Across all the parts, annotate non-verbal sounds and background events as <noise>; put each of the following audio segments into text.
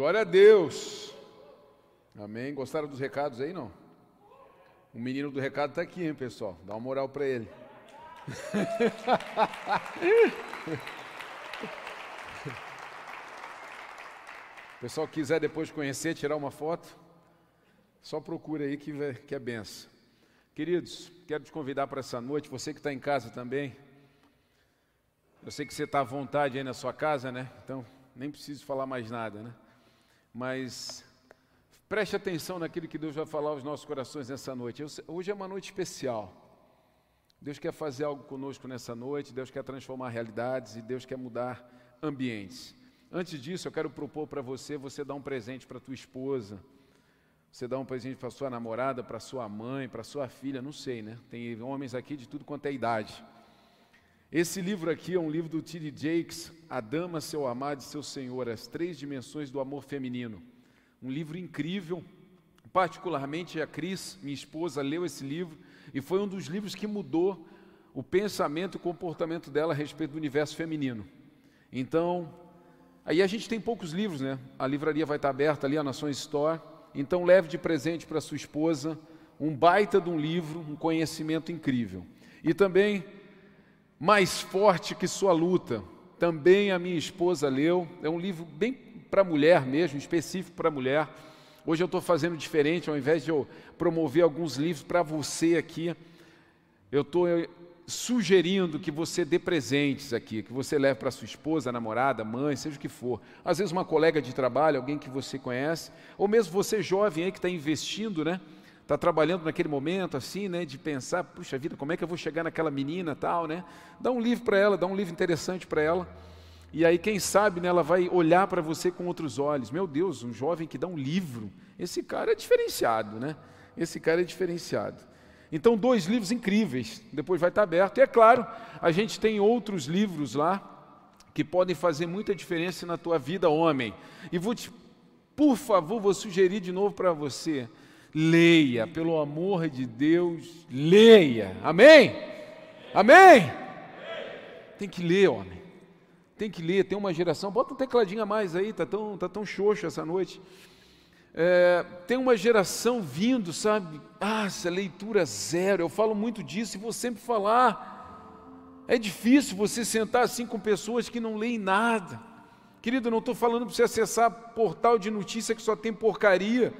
Glória a Deus. Amém. Gostaram dos recados aí, não? O menino do recado está aqui, hein, pessoal? Dá uma moral para ele. <laughs> Pessoal quiser depois conhecer, tirar uma foto, só procura aí que, que é benção. Queridos, quero te convidar para essa noite, você que está em casa também. Eu sei que você está à vontade aí na sua casa, né? Então, nem preciso falar mais nada, né? Mas preste atenção naquilo que Deus vai falar aos nossos corações nessa noite. Hoje é uma noite especial. Deus quer fazer algo conosco nessa noite, Deus quer transformar realidades e Deus quer mudar ambientes. Antes disso, eu quero propor para você, você dar um presente para tua esposa, você dá um presente para sua namorada, para sua mãe, para sua filha, não sei, né? Tem homens aqui de tudo quanto é idade. Esse livro aqui é um livro do T.D. Jakes, A Dama, Seu Amado e Seu Senhor, As Três Dimensões do Amor Feminino. Um livro incrível, particularmente a Cris, minha esposa, leu esse livro e foi um dos livros que mudou o pensamento e o comportamento dela a respeito do universo feminino. Então, Aí a gente tem poucos livros, né? A livraria vai estar aberta ali, a Nações Store. Então leve de presente para sua esposa um baita de um livro, um conhecimento incrível. E também, mais forte que sua luta, também a minha esposa leu. É um livro bem para mulher mesmo, específico para mulher. Hoje eu estou fazendo diferente, ao invés de eu promover alguns livros para você aqui, eu estou sugerindo que você dê presentes aqui, que você leve para sua esposa, namorada, mãe, seja o que for. Às vezes uma colega de trabalho, alguém que você conhece, ou mesmo você jovem aí que está investindo, né? Está trabalhando naquele momento assim, né? De pensar, puxa vida, como é que eu vou chegar naquela menina tal, né? Dá um livro para ela, dá um livro interessante para ela. E aí, quem sabe, né, ela vai olhar para você com outros olhos. Meu Deus, um jovem que dá um livro. Esse cara é diferenciado, né? Esse cara é diferenciado. Então, dois livros incríveis, depois vai estar aberto. E é claro, a gente tem outros livros lá que podem fazer muita diferença na tua vida, homem. E vou te, por favor, vou sugerir de novo para você: leia, pelo amor de Deus, leia. Amém? Amém? Tem que ler, homem. Tem que ler, tem uma geração. Bota um tecladinho a mais aí, tá tão, tá tão xoxo essa noite. É, tem uma geração vindo, sabe? Ah, essa leitura zero. Eu falo muito disso e vou sempre falar. É difícil você sentar assim com pessoas que não leem nada. Querido, não estou falando para você acessar portal de notícia que só tem porcaria.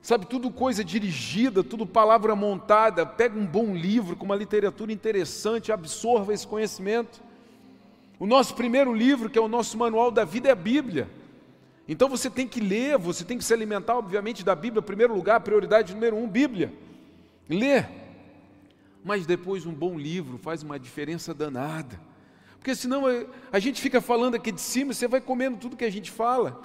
Sabe, tudo coisa dirigida, tudo palavra montada. Pega um bom livro com uma literatura interessante, absorva esse conhecimento. O nosso primeiro livro, que é o nosso manual da vida, é a Bíblia. Então você tem que ler, você tem que se alimentar, obviamente, da Bíblia, primeiro lugar, prioridade número um, Bíblia. Ler. Mas depois um bom livro faz uma diferença danada. Porque senão a gente fica falando aqui de cima, você vai comendo tudo que a gente fala.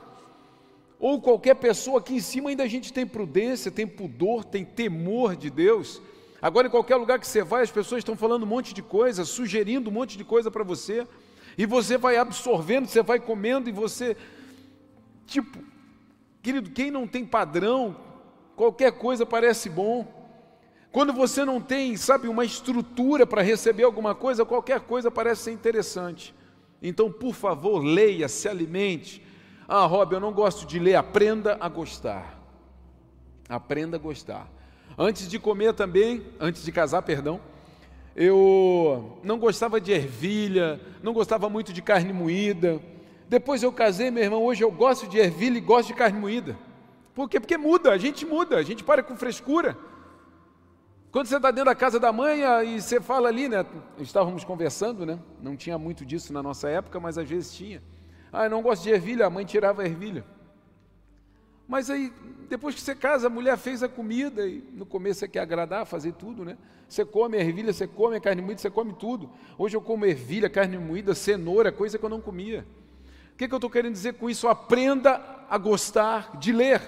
Ou qualquer pessoa aqui em cima ainda a gente tem prudência, tem pudor, tem temor de Deus. Agora, em qualquer lugar que você vai, as pessoas estão falando um monte de coisa, sugerindo um monte de coisa para você, e você vai absorvendo, você vai comendo, e você Tipo, querido, quem não tem padrão, qualquer coisa parece bom. Quando você não tem, sabe, uma estrutura para receber alguma coisa, qualquer coisa parece ser interessante. Então, por favor, leia, se alimente. Ah, Rob, eu não gosto de ler, aprenda a gostar. Aprenda a gostar. Antes de comer também, antes de casar, perdão, eu não gostava de ervilha, não gostava muito de carne moída, depois eu casei, meu irmão, hoje eu gosto de ervilha e gosto de carne moída. Por quê? Porque muda, a gente muda, a gente para com frescura. Quando você está dentro da casa da mãe e você fala ali, né? Estávamos conversando, né? Não tinha muito disso na nossa época, mas às vezes tinha. Ah, eu não gosto de ervilha, a mãe tirava a ervilha. Mas aí, depois que você casa, a mulher fez a comida e no começo você quer agradar, fazer tudo, né? Você come ervilha, você come carne moída, você come tudo. Hoje eu como ervilha, carne moída, cenoura, coisa que eu não comia. O que, que eu estou querendo dizer com isso? Aprenda a gostar de ler,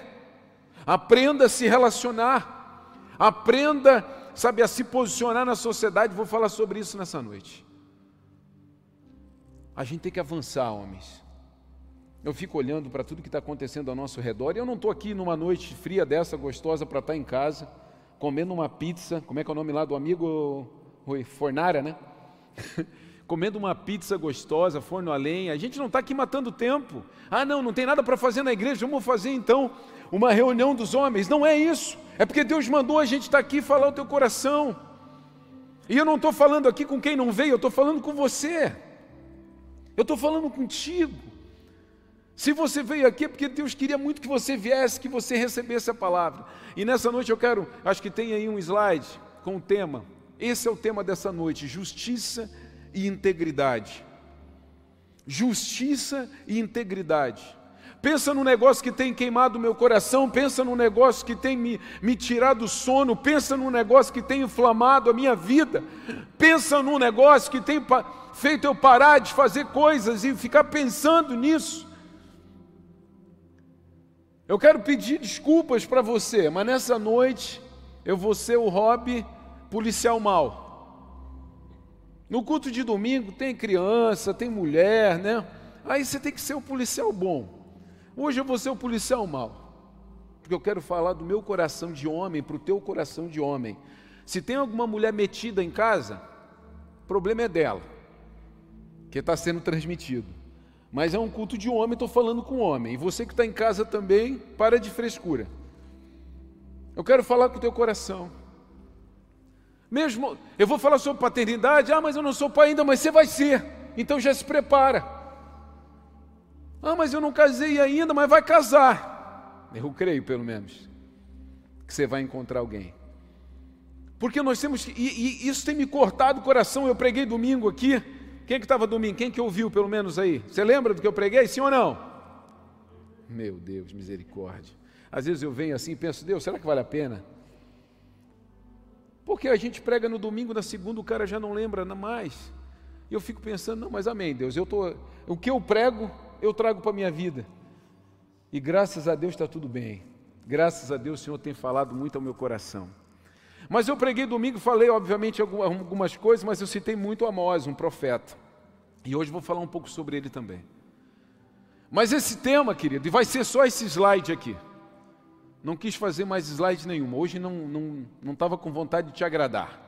aprenda a se relacionar, aprenda, sabe, a se posicionar na sociedade. Vou falar sobre isso nessa noite. A gente tem que avançar, homens. Eu fico olhando para tudo que está acontecendo ao nosso redor e eu não estou aqui numa noite fria dessa, gostosa, para estar tá em casa, comendo uma pizza. Como é que é o nome lá do amigo? Rui? Fornara, né? <laughs> comendo uma pizza gostosa, forno a lenha. A gente não está aqui matando tempo. Ah, não, não tem nada para fazer na igreja, vamos fazer então uma reunião dos homens. Não é isso. É porque Deus mandou a gente estar tá aqui falar o teu coração. E eu não estou falando aqui com quem não veio, eu estou falando com você. Eu estou falando contigo. Se você veio aqui é porque Deus queria muito que você viesse, que você recebesse a palavra. E nessa noite eu quero, acho que tem aí um slide com o tema. Esse é o tema dessa noite: justiça e integridade. Justiça e integridade. Pensa no negócio que tem queimado meu coração, pensa no negócio que tem me, me tirado o sono, pensa no negócio que tem inflamado a minha vida, pensa no negócio que tem feito eu parar de fazer coisas e ficar pensando nisso. Eu quero pedir desculpas para você, mas nessa noite eu vou ser o hobby policial mal. No culto de domingo tem criança, tem mulher, né? Aí você tem que ser o policial bom. Hoje eu vou ser o policial mal. Porque eu quero falar do meu coração de homem para o teu coração de homem. Se tem alguma mulher metida em casa, o problema é dela, que está sendo transmitido. Mas é um culto de homem, estou falando com homem. E você que está em casa também, para de frescura. Eu quero falar com o teu coração. Mesmo, eu vou falar sobre paternidade, ah, mas eu não sou pai ainda, mas você vai ser. Então já se prepara. Ah, mas eu não casei ainda, mas vai casar. Eu creio, pelo menos, que você vai encontrar alguém. Porque nós temos, e, e isso tem me cortado o coração. Eu preguei domingo aqui. Quem que estava domingo? Quem que ouviu, pelo menos aí? Você lembra do que eu preguei? Sim ou não? Meu Deus, misericórdia. Às vezes eu venho assim e penso, Deus, será que vale a pena? Porque a gente prega no domingo, na segunda o cara já não lembra mais. E eu fico pensando, não, mas amém, Deus, eu tô, o que eu prego, eu trago para a minha vida. E graças a Deus está tudo bem. Graças a Deus o Senhor tem falado muito ao meu coração. Mas eu preguei domingo, falei obviamente algumas coisas, mas eu citei muito Amós, um profeta. E hoje vou falar um pouco sobre ele também. Mas esse tema, querido, e vai ser só esse slide aqui. Não quis fazer mais slide nenhuma. Hoje não não não estava com vontade de te agradar.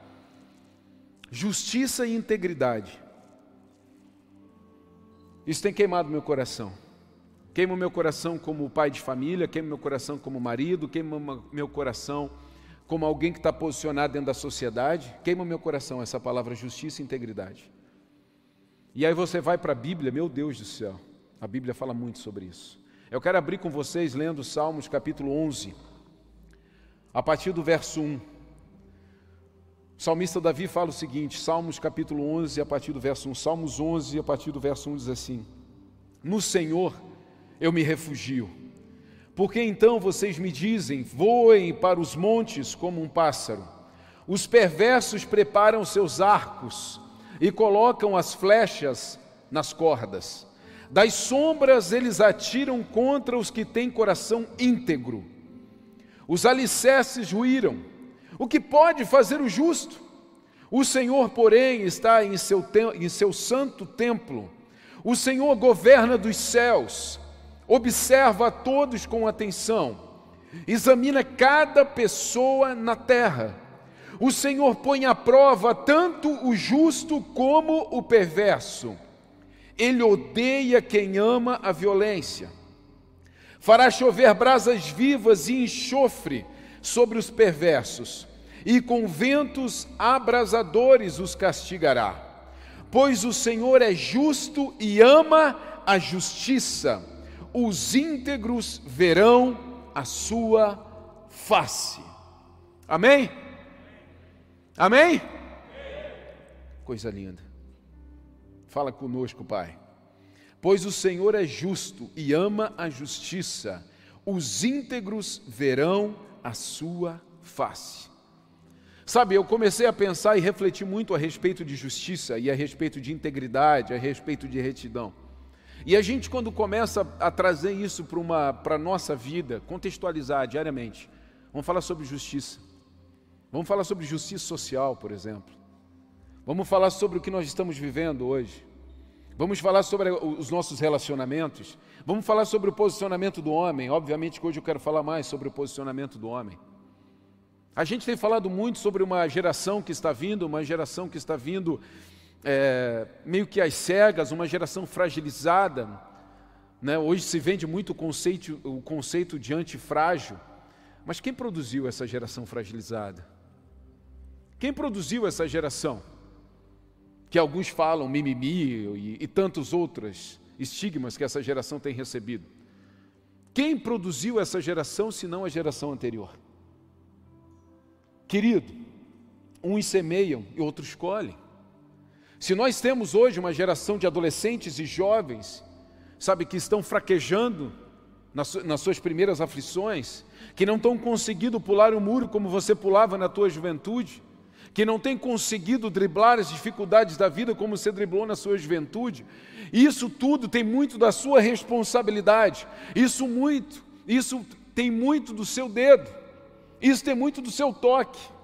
Justiça e integridade. Isso tem queimado meu coração. Queima o meu coração como pai de família, queima meu coração como marido, queima meu coração como alguém que está posicionado dentro da sociedade. Queima meu coração essa palavra justiça e integridade. E aí você vai para a Bíblia, meu Deus do céu. A Bíblia fala muito sobre isso. Eu quero abrir com vocês lendo Salmos capítulo 11, a partir do verso 1. O salmista Davi fala o seguinte, Salmos capítulo 11, a partir do verso 1. Salmos 11, a partir do verso 1 diz assim: No Senhor eu me refugio. Porque então vocês me dizem: voem para os montes como um pássaro. Os perversos preparam seus arcos e colocam as flechas nas cordas. Das sombras eles atiram contra os que têm coração íntegro. Os alicerces ruíram. O que pode fazer o justo? O Senhor, porém, está em seu, em seu santo templo. O Senhor governa dos céus, observa a todos com atenção, examina cada pessoa na terra. O Senhor põe à prova tanto o justo como o perverso ele odeia quem ama a violência. Fará chover brasas vivas e enxofre sobre os perversos, e com ventos abrasadores os castigará. Pois o Senhor é justo e ama a justiça, os íntegros verão a sua face. Amém? Amém? Coisa linda. Fala conosco, Pai. Pois o Senhor é justo e ama a justiça, os íntegros verão a sua face. Sabe, eu comecei a pensar e refletir muito a respeito de justiça e a respeito de integridade, a respeito de retidão. E a gente, quando começa a trazer isso para a nossa vida, contextualizar diariamente, vamos falar sobre justiça. Vamos falar sobre justiça social, por exemplo. Vamos falar sobre o que nós estamos vivendo hoje. Vamos falar sobre os nossos relacionamentos. Vamos falar sobre o posicionamento do homem. Obviamente que hoje eu quero falar mais sobre o posicionamento do homem. A gente tem falado muito sobre uma geração que está vindo, uma geração que está vindo é, meio que às cegas, uma geração fragilizada. Né? Hoje se vende muito o conceito, o conceito de antifrágil. Mas quem produziu essa geração fragilizada? Quem produziu essa geração? Que alguns falam mimimi e, e tantos outros estigmas que essa geração tem recebido. Quem produziu essa geração, se não a geração anterior? Querido, uns semeiam e outros colhem. Se nós temos hoje uma geração de adolescentes e jovens, sabe, que estão fraquejando nas, nas suas primeiras aflições, que não estão conseguindo pular o muro como você pulava na tua juventude, que não tem conseguido driblar as dificuldades da vida como você driblou na sua juventude, isso tudo tem muito da sua responsabilidade, isso muito, isso tem muito do seu dedo, isso tem muito do seu toque.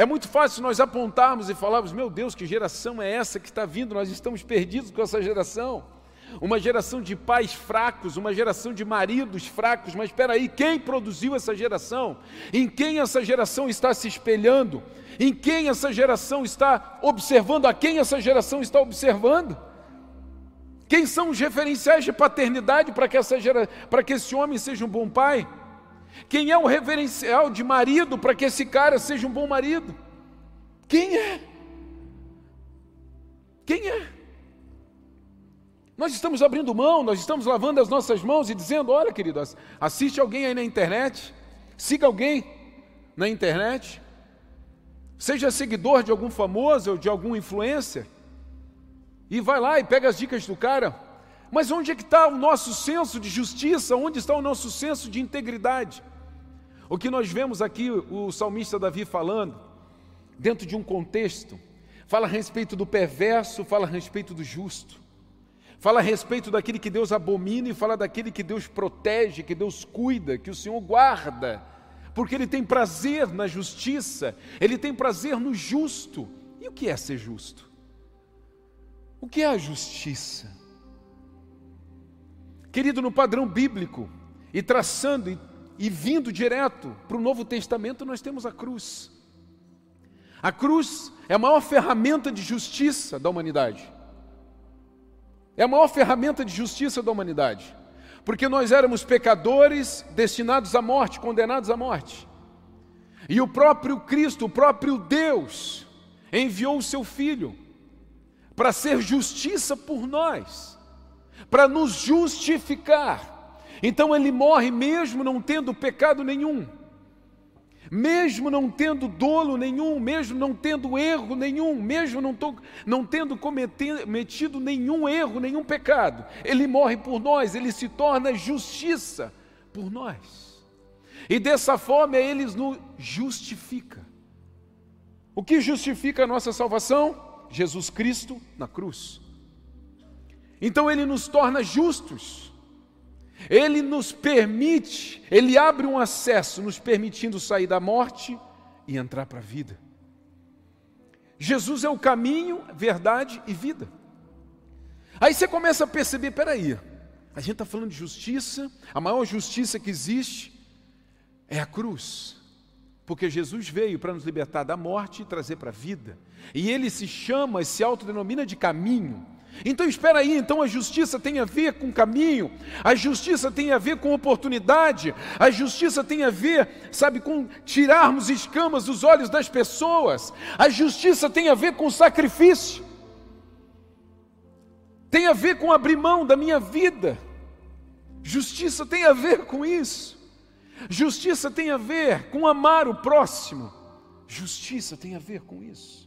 É muito fácil nós apontarmos e falarmos: meu Deus, que geração é essa que está vindo? Nós estamos perdidos com essa geração. Uma geração de pais fracos, uma geração de maridos fracos, mas espera aí, quem produziu essa geração? Em quem essa geração está se espelhando? Em quem essa geração está observando? A quem essa geração está observando? Quem são os referenciais de paternidade para que, essa gera... para que esse homem seja um bom pai? Quem é o referencial de marido para que esse cara seja um bom marido? Quem é? Quem é? Nós estamos abrindo mão, nós estamos lavando as nossas mãos e dizendo: olha, querido, assiste alguém aí na internet, siga alguém na internet, seja seguidor de algum famoso ou de algum influencer, e vai lá e pega as dicas do cara. Mas onde é que está o nosso senso de justiça? Onde está o nosso senso de integridade? O que nós vemos aqui, o salmista Davi falando, dentro de um contexto, fala a respeito do perverso, fala a respeito do justo, fala a respeito daquele que Deus abomina e fala daquele que Deus protege, que Deus cuida, que o Senhor guarda, porque Ele tem prazer na justiça, Ele tem prazer no justo. E o que é ser justo? O que é a justiça? Querido, no padrão bíblico, e traçando e e vindo direto para o Novo Testamento, nós temos a cruz. A cruz é a maior ferramenta de justiça da humanidade. É a maior ferramenta de justiça da humanidade. Porque nós éramos pecadores destinados à morte, condenados à morte. E o próprio Cristo, o próprio Deus, enviou o seu Filho para ser justiça por nós, para nos justificar. Então ele morre mesmo não tendo pecado nenhum, mesmo não tendo dolo nenhum, mesmo não tendo erro nenhum, mesmo não, tô, não tendo cometido nenhum erro, nenhum pecado. Ele morre por nós, ele se torna justiça por nós. E dessa forma ele nos justifica. O que justifica a nossa salvação? Jesus Cristo na cruz. Então ele nos torna justos. Ele nos permite, ele abre um acesso, nos permitindo sair da morte e entrar para a vida. Jesus é o caminho, verdade e vida. Aí você começa a perceber: peraí, a gente está falando de justiça, a maior justiça que existe é a cruz. Porque Jesus veio para nos libertar da morte e trazer para a vida. E ele se chama, se autodenomina de caminho. Então espera aí, então a justiça tem a ver com caminho, a justiça tem a ver com oportunidade, a justiça tem a ver, sabe, com tirarmos escamas dos olhos das pessoas, a justiça tem a ver com sacrifício, tem a ver com abrir mão da minha vida, justiça tem a ver com isso, justiça tem a ver com amar o próximo, justiça tem a ver com isso.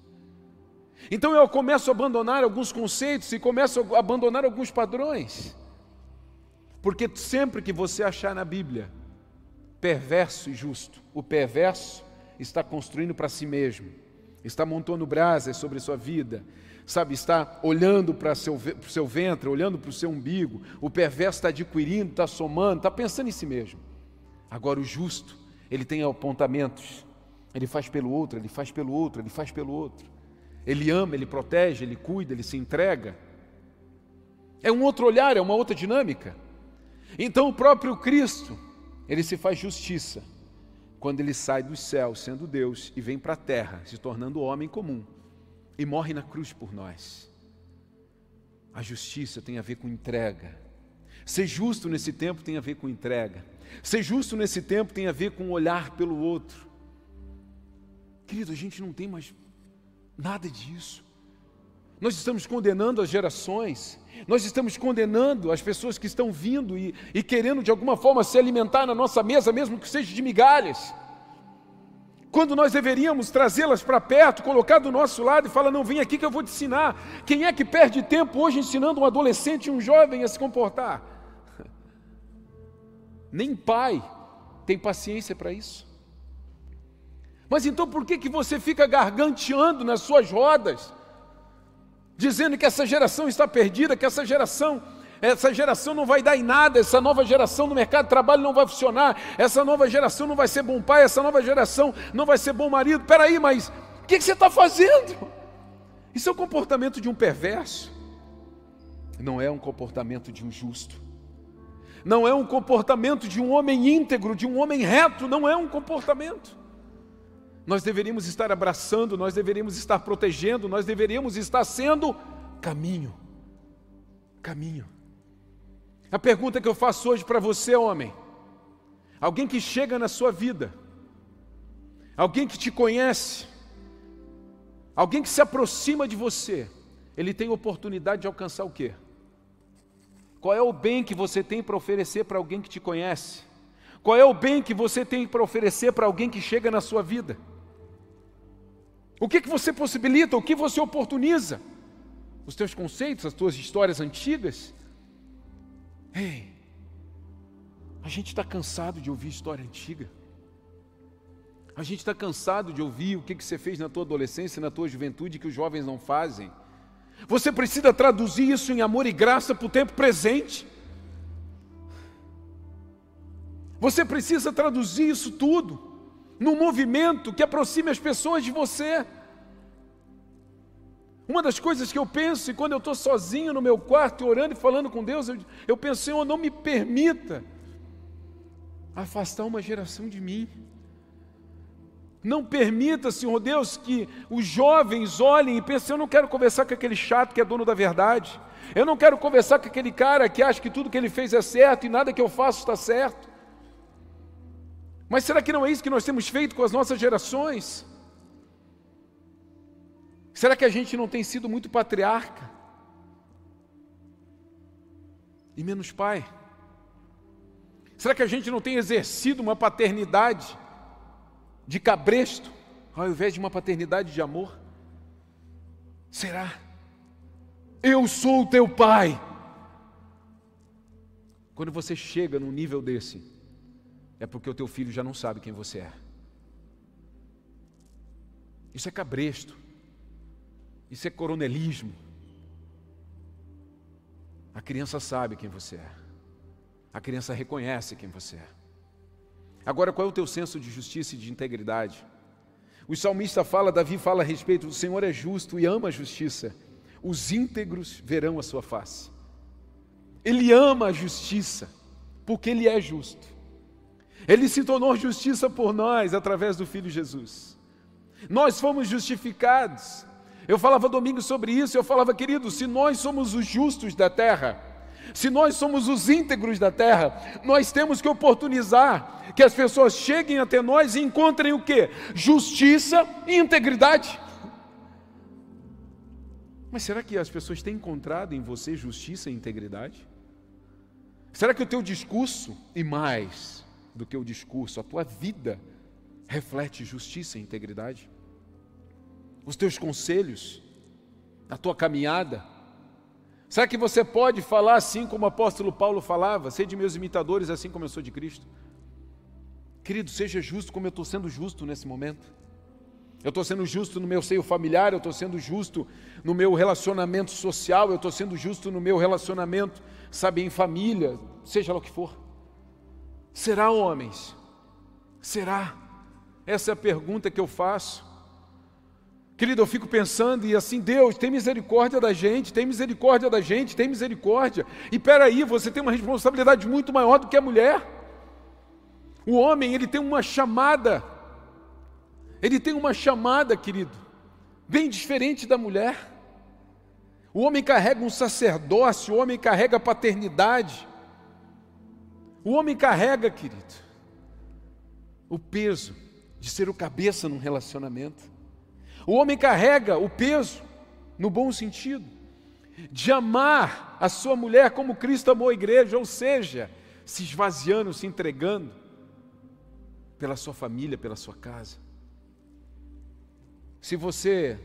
Então eu começo a abandonar alguns conceitos e começo a abandonar alguns padrões. Porque sempre que você achar na Bíblia perverso e justo, o perverso está construindo para si mesmo, está montando brasas sobre sua vida, sabe, está olhando para o seu, seu ventre, olhando para o seu umbigo, o perverso está adquirindo, está somando, está pensando em si mesmo. Agora o justo, ele tem apontamentos, ele faz pelo outro, ele faz pelo outro, ele faz pelo outro. Ele ama, ele protege, ele cuida, ele se entrega. É um outro olhar, é uma outra dinâmica. Então o próprio Cristo, ele se faz justiça quando ele sai dos céus, sendo Deus, e vem para a terra, se tornando homem comum. e morre na cruz por nós. A justiça tem a ver com entrega. Ser justo nesse tempo tem a ver com entrega. Ser justo nesse tempo tem a ver com olhar pelo outro. Querido, a gente não tem mais nada disso. Nós estamos condenando as gerações, nós estamos condenando as pessoas que estão vindo e, e querendo de alguma forma se alimentar na nossa mesa, mesmo que seja de migalhas quando nós deveríamos trazê-las para perto, colocar do nosso lado e falar: não, vem aqui que eu vou te ensinar. Quem é que perde tempo hoje ensinando um adolescente e um jovem a se comportar? <laughs> Nem pai tem paciência para isso. Mas então por que, que você fica garganteando nas suas rodas, dizendo que essa geração está perdida, que essa geração essa geração não vai dar em nada, essa nova geração no mercado de trabalho não vai funcionar, essa nova geração não vai ser bom pai, essa nova geração não vai ser bom marido. Peraí, mas o que, que você está fazendo? Isso é o comportamento de um perverso, não é um comportamento de um justo, não é um comportamento de um homem íntegro, de um homem reto, não é um comportamento. Nós deveríamos estar abraçando, nós deveríamos estar protegendo, nós deveríamos estar sendo caminho. Caminho. A pergunta que eu faço hoje para você, homem, alguém que chega na sua vida, alguém que te conhece, alguém que se aproxima de você, ele tem oportunidade de alcançar o quê? Qual é o bem que você tem para oferecer para alguém que te conhece? Qual é o bem que você tem para oferecer para alguém que chega na sua vida? O que, que você possibilita? O que você oportuniza? Os teus conceitos, as tuas histórias antigas? Ei, a gente está cansado de ouvir história antiga. A gente está cansado de ouvir o que, que você fez na tua adolescência, na tua juventude, que os jovens não fazem. Você precisa traduzir isso em amor e graça para o tempo presente. Você precisa traduzir isso tudo num movimento que aproxime as pessoas de você. Uma das coisas que eu penso, e quando eu estou sozinho no meu quarto, orando e falando com Deus, eu, eu penso, Senhor, não me permita afastar uma geração de mim. Não permita, Senhor Deus, que os jovens olhem e pensem: eu não quero conversar com aquele chato que é dono da verdade. Eu não quero conversar com aquele cara que acha que tudo que ele fez é certo e nada que eu faço está certo. Mas será que não é isso que nós temos feito com as nossas gerações? Será que a gente não tem sido muito patriarca? E menos pai? Será que a gente não tem exercido uma paternidade de cabresto, ao invés de uma paternidade de amor? Será? Eu sou o teu pai. Quando você chega num nível desse, é porque o teu filho já não sabe quem você é. Isso é cabresto. Isso é coronelismo. A criança sabe quem você é. A criança reconhece quem você é. Agora, qual é o teu senso de justiça e de integridade? O salmista fala, Davi fala a respeito, o Senhor é justo e ama a justiça. Os íntegros verão a sua face. Ele ama a justiça, porque ele é justo. Ele se tornou justiça por nós através do Filho Jesus. Nós fomos justificados eu falava domingo sobre isso, eu falava, querido, se nós somos os justos da terra, se nós somos os íntegros da terra, nós temos que oportunizar que as pessoas cheguem até nós e encontrem o que? Justiça e integridade. Mas será que as pessoas têm encontrado em você justiça e integridade? Será que o teu discurso, e mais do que o discurso, a tua vida, reflete justiça e integridade? os teus conselhos, a tua caminhada? Será que você pode falar assim como o apóstolo Paulo falava? Sede meus imitadores, assim como eu sou de Cristo. Querido, seja justo como eu estou sendo justo nesse momento. Eu estou sendo justo no meu seio familiar, eu estou sendo justo no meu relacionamento social, eu estou sendo justo no meu relacionamento, sabe, em família, seja lá o que for. Será, homens? Será? Essa é a pergunta que eu faço. Querido, eu fico pensando e assim, Deus, tem misericórdia da gente, tem misericórdia da gente, tem misericórdia. E peraí, você tem uma responsabilidade muito maior do que a mulher. O homem, ele tem uma chamada, ele tem uma chamada, querido, bem diferente da mulher. O homem carrega um sacerdócio, o homem carrega paternidade. O homem carrega, querido, o peso de ser o cabeça num relacionamento. O homem carrega o peso, no bom sentido, de amar a sua mulher como Cristo amou a igreja, ou seja, se esvaziando, se entregando pela sua família, pela sua casa. Se você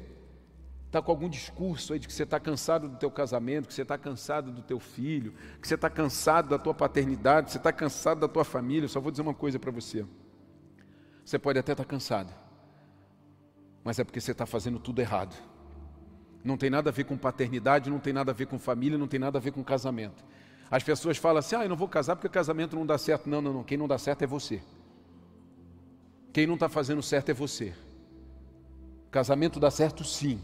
está com algum discurso aí de que você está cansado do teu casamento, que você está cansado do teu filho, que você está cansado da tua paternidade, que você está cansado da tua família, eu só vou dizer uma coisa para você. Você pode até estar tá cansado, mas é porque você está fazendo tudo errado. Não tem nada a ver com paternidade, não tem nada a ver com família, não tem nada a ver com casamento. As pessoas falam assim: ah, eu não vou casar porque casamento não dá certo. Não, não, não. Quem não dá certo é você. Quem não está fazendo certo é você. Casamento dá certo sim.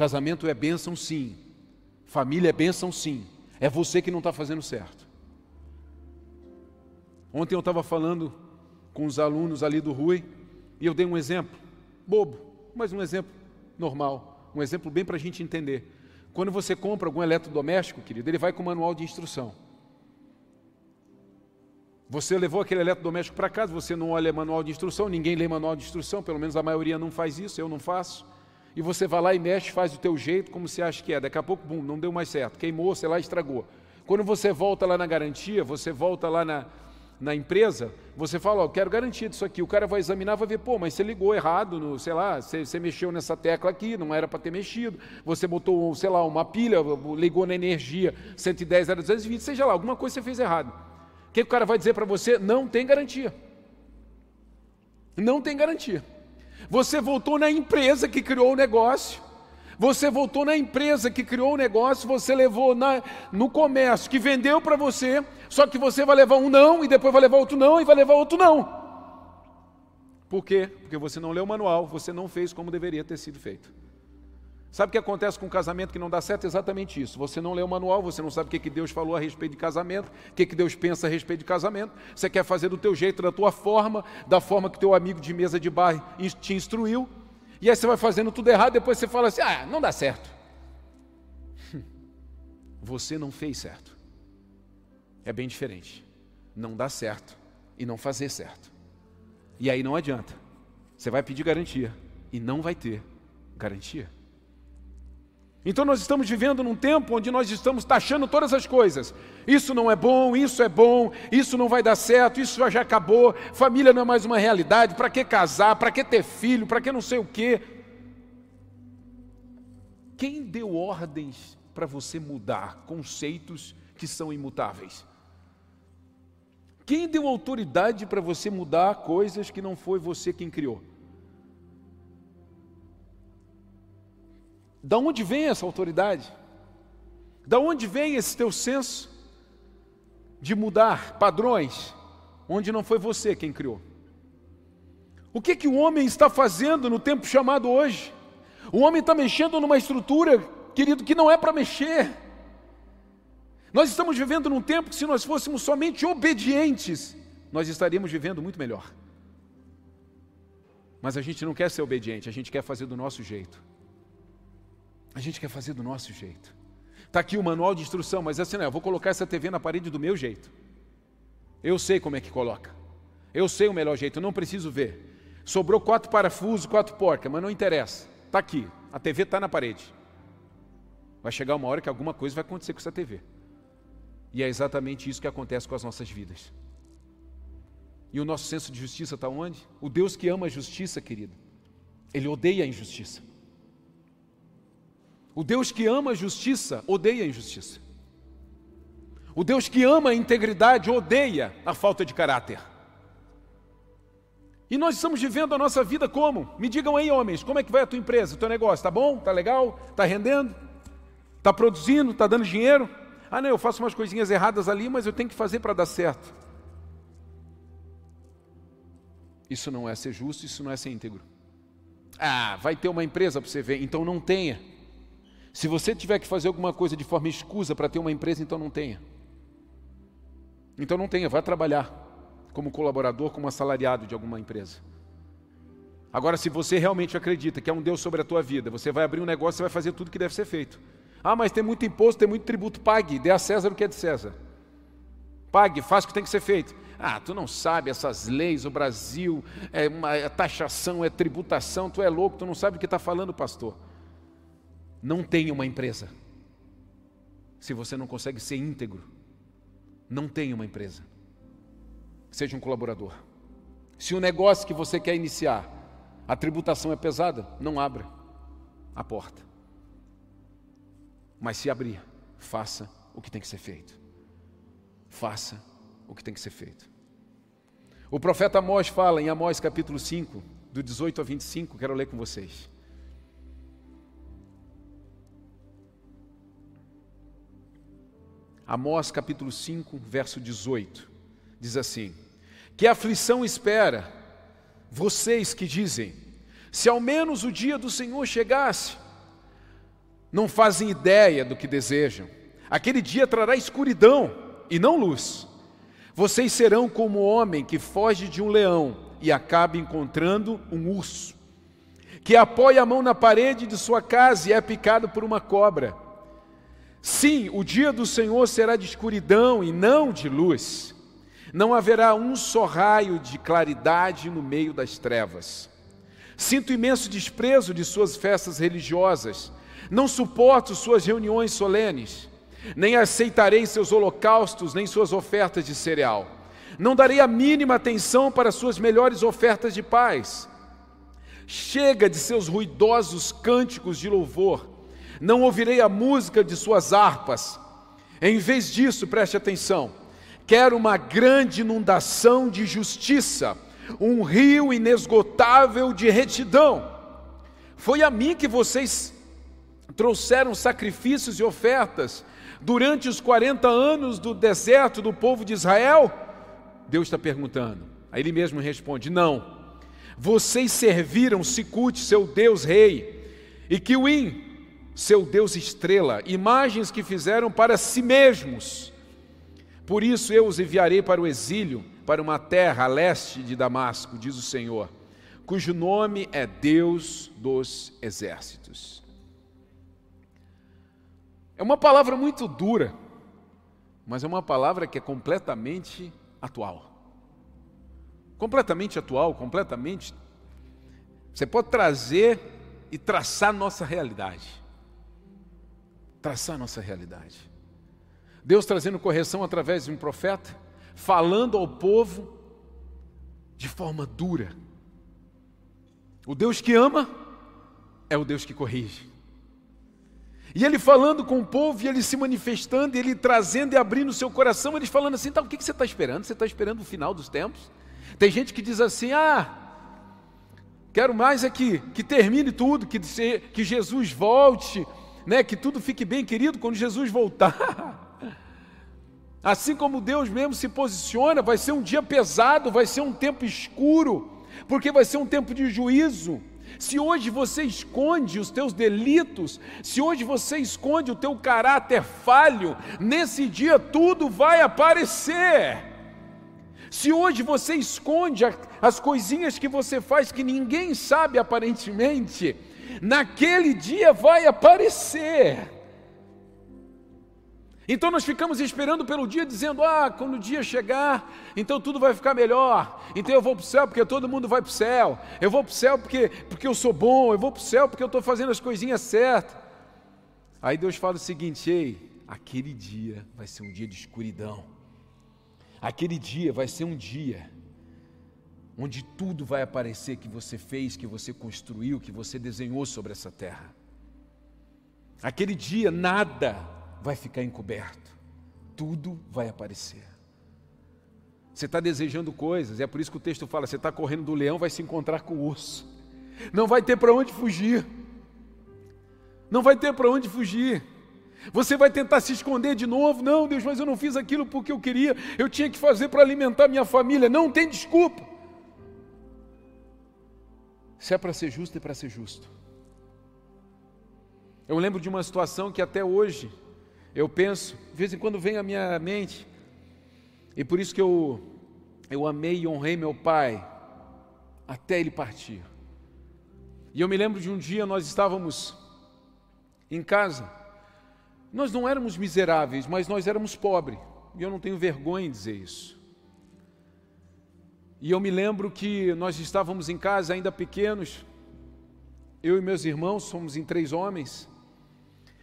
Casamento é bênção, sim. Família é bênção, sim. É você que não está fazendo certo. Ontem eu estava falando com os alunos ali do Rui e eu dei um exemplo, bobo, mas um exemplo normal, um exemplo bem para a gente entender. Quando você compra algum eletrodoméstico, querido, ele vai com manual de instrução. Você levou aquele eletrodoméstico para casa, você não olha manual de instrução, ninguém lê manual de instrução, pelo menos a maioria não faz isso, eu não faço e você vai lá e mexe, faz do teu jeito, como você acha que é. Daqui a pouco, bum, não deu mais certo, queimou, sei lá, estragou. Quando você volta lá na garantia, você volta lá na, na empresa, você fala, ó, quero garantia disso aqui. O cara vai examinar, vai ver, pô, mas você ligou errado, no, sei lá, você, você mexeu nessa tecla aqui, não era para ter mexido. Você botou, sei lá, uma pilha, ligou na energia, 110 era 220, seja lá, alguma coisa você fez errado. O que o cara vai dizer para você? Não tem garantia. Não tem garantia. Você voltou na empresa que criou o negócio. Você voltou na empresa que criou o negócio, você levou na, no comércio que vendeu para você, só que você vai levar um não, e depois vai levar outro não, e vai levar outro não. Por quê? Porque você não leu o manual, você não fez como deveria ter sido feito. Sabe o que acontece com um casamento que não dá certo? Exatamente isso. Você não lê o manual, você não sabe o que, que Deus falou a respeito de casamento, o que, que Deus pensa a respeito de casamento. Você quer fazer do teu jeito, da tua forma, da forma que teu amigo de mesa de bar te instruiu. E aí você vai fazendo tudo errado, depois você fala assim: ah, não dá certo. <laughs> Você não fez certo. É bem diferente. Não dá certo e não fazer certo. E aí não adianta. Você vai pedir garantia e não vai ter garantia. Então nós estamos vivendo num tempo onde nós estamos taxando todas as coisas. Isso não é bom, isso é bom, isso não vai dar certo, isso já acabou, família não é mais uma realidade, para que casar, para que ter filho, para que não sei o quê. Quem deu ordens para você mudar conceitos que são imutáveis? Quem deu autoridade para você mudar coisas que não foi você quem criou? Da onde vem essa autoridade? Da onde vem esse teu senso de mudar padrões onde não foi você quem criou? O que que o homem está fazendo no tempo chamado hoje? O homem está mexendo numa estrutura, querido, que não é para mexer. Nós estamos vivendo num tempo que se nós fôssemos somente obedientes, nós estaríamos vivendo muito melhor. Mas a gente não quer ser obediente, a gente quer fazer do nosso jeito. A gente quer fazer do nosso jeito. Está aqui o manual de instrução, mas assim, não, eu vou colocar essa TV na parede do meu jeito. Eu sei como é que coloca. Eu sei o melhor jeito, eu não preciso ver. Sobrou quatro parafusos, quatro porcas, mas não interessa. Está aqui, a TV está na parede. Vai chegar uma hora que alguma coisa vai acontecer com essa TV. E é exatamente isso que acontece com as nossas vidas. E o nosso senso de justiça está onde? O Deus que ama a justiça, querido, ele odeia a injustiça. O Deus que ama a justiça odeia a injustiça. O Deus que ama a integridade odeia a falta de caráter. E nós estamos vivendo a nossa vida como? Me digam aí, homens, como é que vai a tua empresa, o teu negócio? Está bom? Está legal? Está rendendo? Está produzindo? Está dando dinheiro? Ah, não, eu faço umas coisinhas erradas ali, mas eu tenho que fazer para dar certo. Isso não é ser justo, isso não é ser íntegro. Ah, vai ter uma empresa para você ver, então não tenha. Se você tiver que fazer alguma coisa de forma escusa para ter uma empresa, então não tenha. Então não tenha, vá trabalhar como colaborador, como assalariado de alguma empresa. Agora, se você realmente acredita que é um Deus sobre a tua vida, você vai abrir um negócio e vai fazer tudo que deve ser feito. Ah, mas tem muito imposto, tem muito tributo, pague, dê a César o que é de César. Pague, faça o que tem que ser feito. Ah, tu não sabe essas leis, o Brasil, é, uma, é taxação, é tributação, tu é louco, tu não sabe o que está falando, pastor. Não tenha uma empresa. Se você não consegue ser íntegro, não tenha uma empresa. Seja um colaborador. Se o negócio que você quer iniciar a tributação é pesada, não abra a porta. Mas se abrir, faça o que tem que ser feito. Faça o que tem que ser feito. O profeta Amós fala em Amós capítulo 5, do 18 a 25, quero ler com vocês. Amós capítulo 5, verso 18, diz assim: Que aflição espera vocês que dizem, se ao menos o dia do Senhor chegasse, não fazem ideia do que desejam. Aquele dia trará escuridão e não luz. Vocês serão como o homem que foge de um leão e acaba encontrando um urso, que apoia a mão na parede de sua casa e é picado por uma cobra. Sim, o dia do Senhor será de escuridão e não de luz. Não haverá um só raio de claridade no meio das trevas. Sinto imenso desprezo de suas festas religiosas. Não suporto suas reuniões solenes. Nem aceitarei seus holocaustos, nem suas ofertas de cereal. Não darei a mínima atenção para suas melhores ofertas de paz. Chega de seus ruidosos cânticos de louvor. Não ouvirei a música de suas harpas. Em vez disso, preste atenção quer uma grande inundação de justiça, um rio inesgotável de retidão. Foi a mim que vocês trouxeram sacrifícios e ofertas durante os 40 anos do deserto do povo de Israel? Deus está perguntando. Aí ele mesmo responde: Não. Vocês serviram Sicute, seu Deus rei, e Kiwin, seu Deus estrela, imagens que fizeram para si mesmos por isso eu os enviarei para o exílio, para uma terra a leste de Damasco, diz o Senhor, cujo nome é Deus dos exércitos. É uma palavra muito dura, mas é uma palavra que é completamente atual. Completamente atual, completamente. Você pode trazer e traçar nossa realidade. Traçar nossa realidade. Deus trazendo correção através de um profeta, falando ao povo de forma dura. O Deus que ama é o Deus que corrige. E ele falando com o povo, e ele se manifestando, e ele trazendo e abrindo o seu coração, eles falando assim: tá, o que você está esperando? Você está esperando o final dos tempos? Tem gente que diz assim: ah, quero mais é que, que termine tudo, que, que Jesus volte, né, que tudo fique bem, querido, quando Jesus voltar. <laughs> Assim como Deus mesmo se posiciona, vai ser um dia pesado, vai ser um tempo escuro, porque vai ser um tempo de juízo. Se hoje você esconde os teus delitos, se hoje você esconde o teu caráter falho, nesse dia tudo vai aparecer. Se hoje você esconde as coisinhas que você faz que ninguém sabe aparentemente, naquele dia vai aparecer. Então nós ficamos esperando pelo dia, dizendo: ah, quando o dia chegar, então tudo vai ficar melhor. Então eu vou para o céu porque todo mundo vai para o céu. Eu vou para o céu porque, porque eu sou bom. Eu vou para o céu porque eu estou fazendo as coisinhas certas. Aí Deus fala o seguinte: ei, aquele dia vai ser um dia de escuridão. Aquele dia vai ser um dia onde tudo vai aparecer que você fez, que você construiu, que você desenhou sobre essa terra. Aquele dia nada vai ficar encoberto, tudo vai aparecer. Você está desejando coisas, é por isso que o texto fala: você está correndo do leão, vai se encontrar com o urso, não vai ter para onde fugir, não vai ter para onde fugir. Você vai tentar se esconder de novo, não, Deus, mas eu não fiz aquilo porque eu queria, eu tinha que fazer para alimentar minha família, não tem desculpa. Se é para ser justo, é para ser justo. Eu lembro de uma situação que até hoje eu penso, de vez em quando vem à minha mente, e por isso que eu, eu amei e honrei meu pai até ele partir. E eu me lembro de um dia nós estávamos em casa. Nós não éramos miseráveis, mas nós éramos pobres. E eu não tenho vergonha em dizer isso. E eu me lembro que nós estávamos em casa ainda pequenos, eu e meus irmãos, somos em três homens,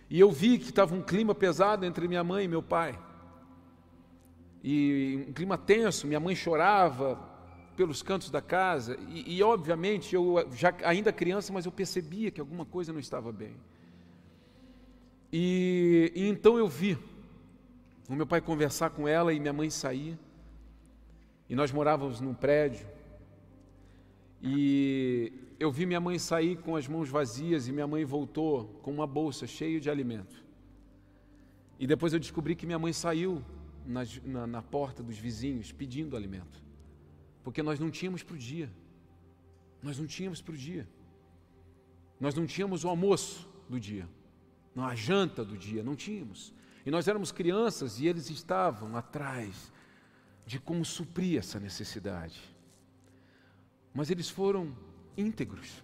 e eu vi que estava um clima pesado entre minha mãe e meu pai. E um clima tenso, minha mãe chorava pelos cantos da casa, e, e obviamente eu já ainda criança, mas eu percebia que alguma coisa não estava bem. E, e então eu vi o meu pai conversar com ela e minha mãe sair. E nós morávamos num prédio. E eu vi minha mãe sair com as mãos vazias e minha mãe voltou com uma bolsa cheia de alimento. E depois eu descobri que minha mãe saiu na, na, na porta dos vizinhos pedindo alimento. Porque nós não tínhamos para o dia. Nós não tínhamos para o dia. Nós não tínhamos o almoço do dia a janta do dia, não tínhamos. E nós éramos crianças e eles estavam atrás de como suprir essa necessidade. Mas eles foram íntegros.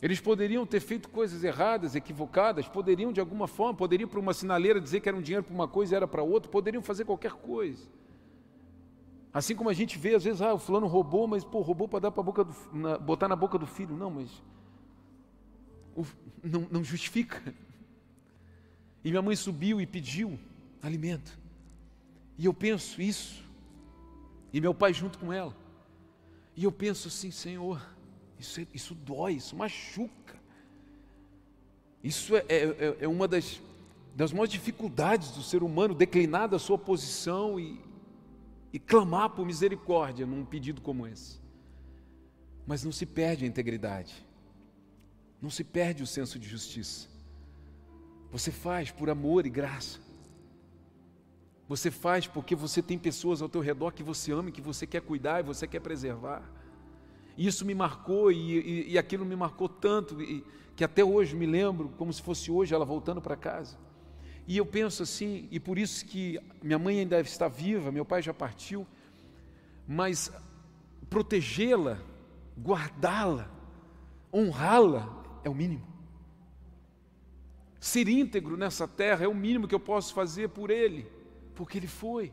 Eles poderiam ter feito coisas erradas, equivocadas, poderiam de alguma forma, poderiam para uma sinaleira dizer que era um dinheiro para uma coisa e era para outra, poderiam fazer qualquer coisa. Assim como a gente vê, às vezes, ah, o fulano roubou, mas pô, roubou para dar para boca do, na, botar na boca do filho. Não, mas não, não justifica. E minha mãe subiu e pediu alimento. E eu penso isso. E meu pai junto com ela. E eu penso assim, Senhor, isso, é, isso dói, isso machuca. Isso é, é, é, é uma das, das maiores dificuldades do ser humano, declinar da sua posição e, e clamar por misericórdia num pedido como esse. Mas não se perde a integridade. Não se perde o senso de justiça. Você faz por amor e graça. Você faz porque você tem pessoas ao teu redor que você ama, que você quer cuidar e você quer preservar. E isso me marcou e, e, e aquilo me marcou tanto e, que até hoje me lembro como se fosse hoje ela voltando para casa. E eu penso assim, e por isso que minha mãe ainda está viva, meu pai já partiu, mas protegê-la, guardá-la, honrá-la é o mínimo. Ser íntegro nessa terra é o mínimo que eu posso fazer por Ele, porque Ele foi.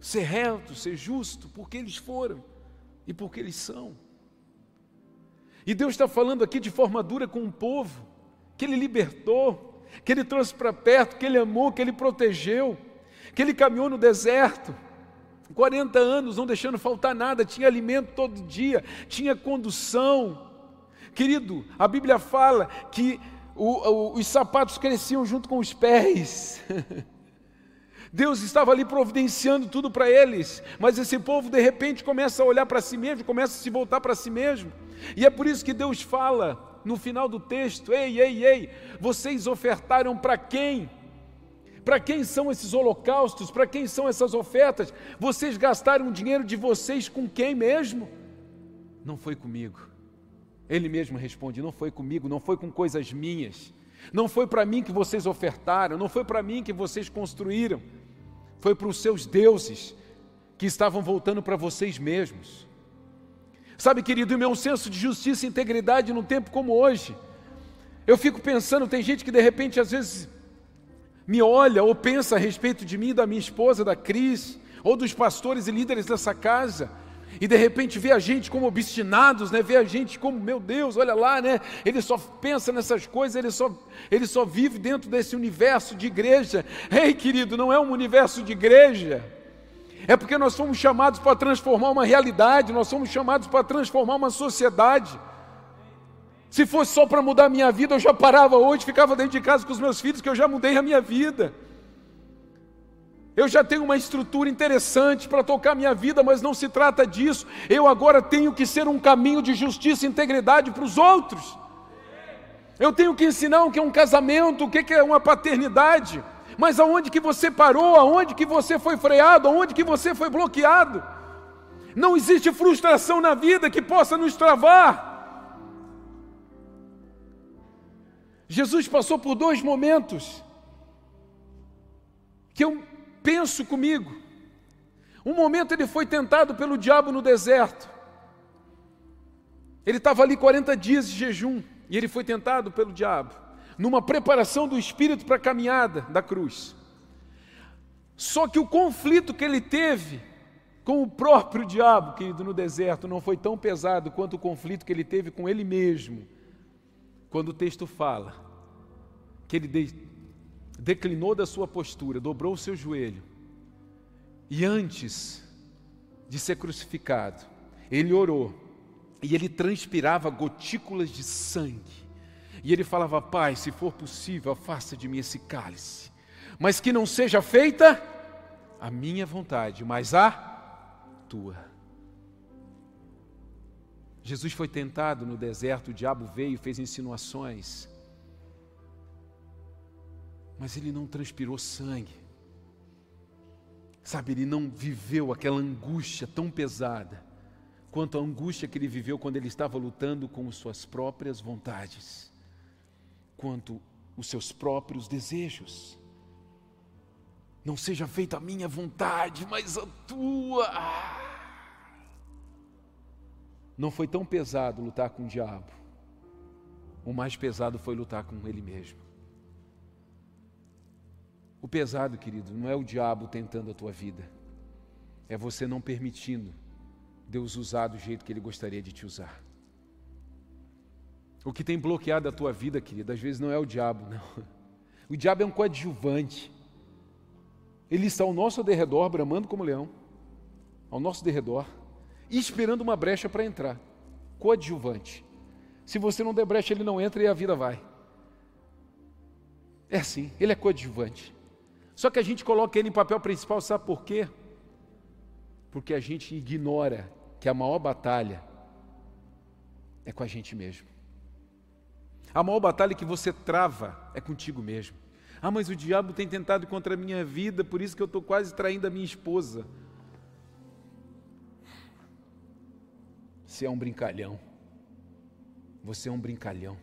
Ser reto, ser justo, porque eles foram e porque eles são. E Deus está falando aqui de forma dura com um povo que Ele libertou, que Ele trouxe para perto, que Ele amou, que Ele protegeu, que Ele caminhou no deserto. 40 anos, não deixando faltar nada, tinha alimento todo dia, tinha condução, Querido, a Bíblia fala que o, o, os sapatos cresciam junto com os pés. <laughs> Deus estava ali providenciando tudo para eles, mas esse povo de repente começa a olhar para si mesmo, começa a se voltar para si mesmo, e é por isso que Deus fala no final do texto: Ei, ei, ei, vocês ofertaram para quem? Para quem são esses holocaustos? Para quem são essas ofertas? Vocês gastaram o dinheiro de vocês com quem mesmo? Não foi comigo. Ele mesmo responde: Não foi comigo, não foi com coisas minhas, não foi para mim que vocês ofertaram, não foi para mim que vocês construíram, foi para os seus deuses que estavam voltando para vocês mesmos. Sabe, querido, o meu senso de justiça e integridade num tempo como hoje, eu fico pensando, tem gente que de repente às vezes me olha ou pensa a respeito de mim, da minha esposa, da Cris, ou dos pastores e líderes dessa casa, e de repente vê a gente como obstinados, né? vê a gente como, meu Deus, olha lá, né? ele só pensa nessas coisas, ele só, ele só vive dentro desse universo de igreja. Ei, querido, não é um universo de igreja, é porque nós somos chamados para transformar uma realidade, nós somos chamados para transformar uma sociedade. Se fosse só para mudar a minha vida, eu já parava hoje, ficava dentro de casa com os meus filhos, que eu já mudei a minha vida. Eu já tenho uma estrutura interessante para tocar minha vida, mas não se trata disso. Eu agora tenho que ser um caminho de justiça e integridade para os outros. Eu tenho que ensinar o que é um casamento, o que é uma paternidade. Mas aonde que você parou, aonde que você foi freado, aonde que você foi bloqueado? Não existe frustração na vida que possa nos travar. Jesus passou por dois momentos que eu penso comigo. Um momento ele foi tentado pelo diabo no deserto. Ele estava ali 40 dias de jejum e ele foi tentado pelo diabo, numa preparação do espírito para a caminhada da cruz. Só que o conflito que ele teve com o próprio diabo, querido, no deserto, não foi tão pesado quanto o conflito que ele teve com ele mesmo, quando o texto fala que ele declinou da sua postura, dobrou o seu joelho, e antes de ser crucificado, ele orou, e ele transpirava gotículas de sangue, e ele falava: Pai, se for possível, afasta de mim esse cálice, mas que não seja feita a minha vontade, mas a tua. Jesus foi tentado no deserto, o diabo veio fez insinuações, mas ele não transpirou sangue. Sabe, ele não viveu aquela angústia tão pesada quanto a angústia que ele viveu quando ele estava lutando com suas próprias vontades, quanto os seus próprios desejos. Não seja feita a minha vontade, mas a tua. Não foi tão pesado lutar com o diabo. O mais pesado foi lutar com ele mesmo. O pesado, querido, não é o diabo tentando a tua vida, é você não permitindo Deus usar do jeito que Ele gostaria de te usar. O que tem bloqueado a tua vida, querido, às vezes não é o diabo, não. O diabo é um coadjuvante. Ele está ao nosso derredor, bramando como leão, ao nosso derredor, e esperando uma brecha para entrar. Coadjuvante. Se você não der brecha, ele não entra e a vida vai. É assim, ele é coadjuvante. Só que a gente coloca ele em papel principal, sabe por quê? Porque a gente ignora que a maior batalha é com a gente mesmo. A maior batalha que você trava é contigo mesmo. Ah, mas o diabo tem tentado contra a minha vida, por isso que eu estou quase traindo a minha esposa. Você é um brincalhão. Você é um brincalhão.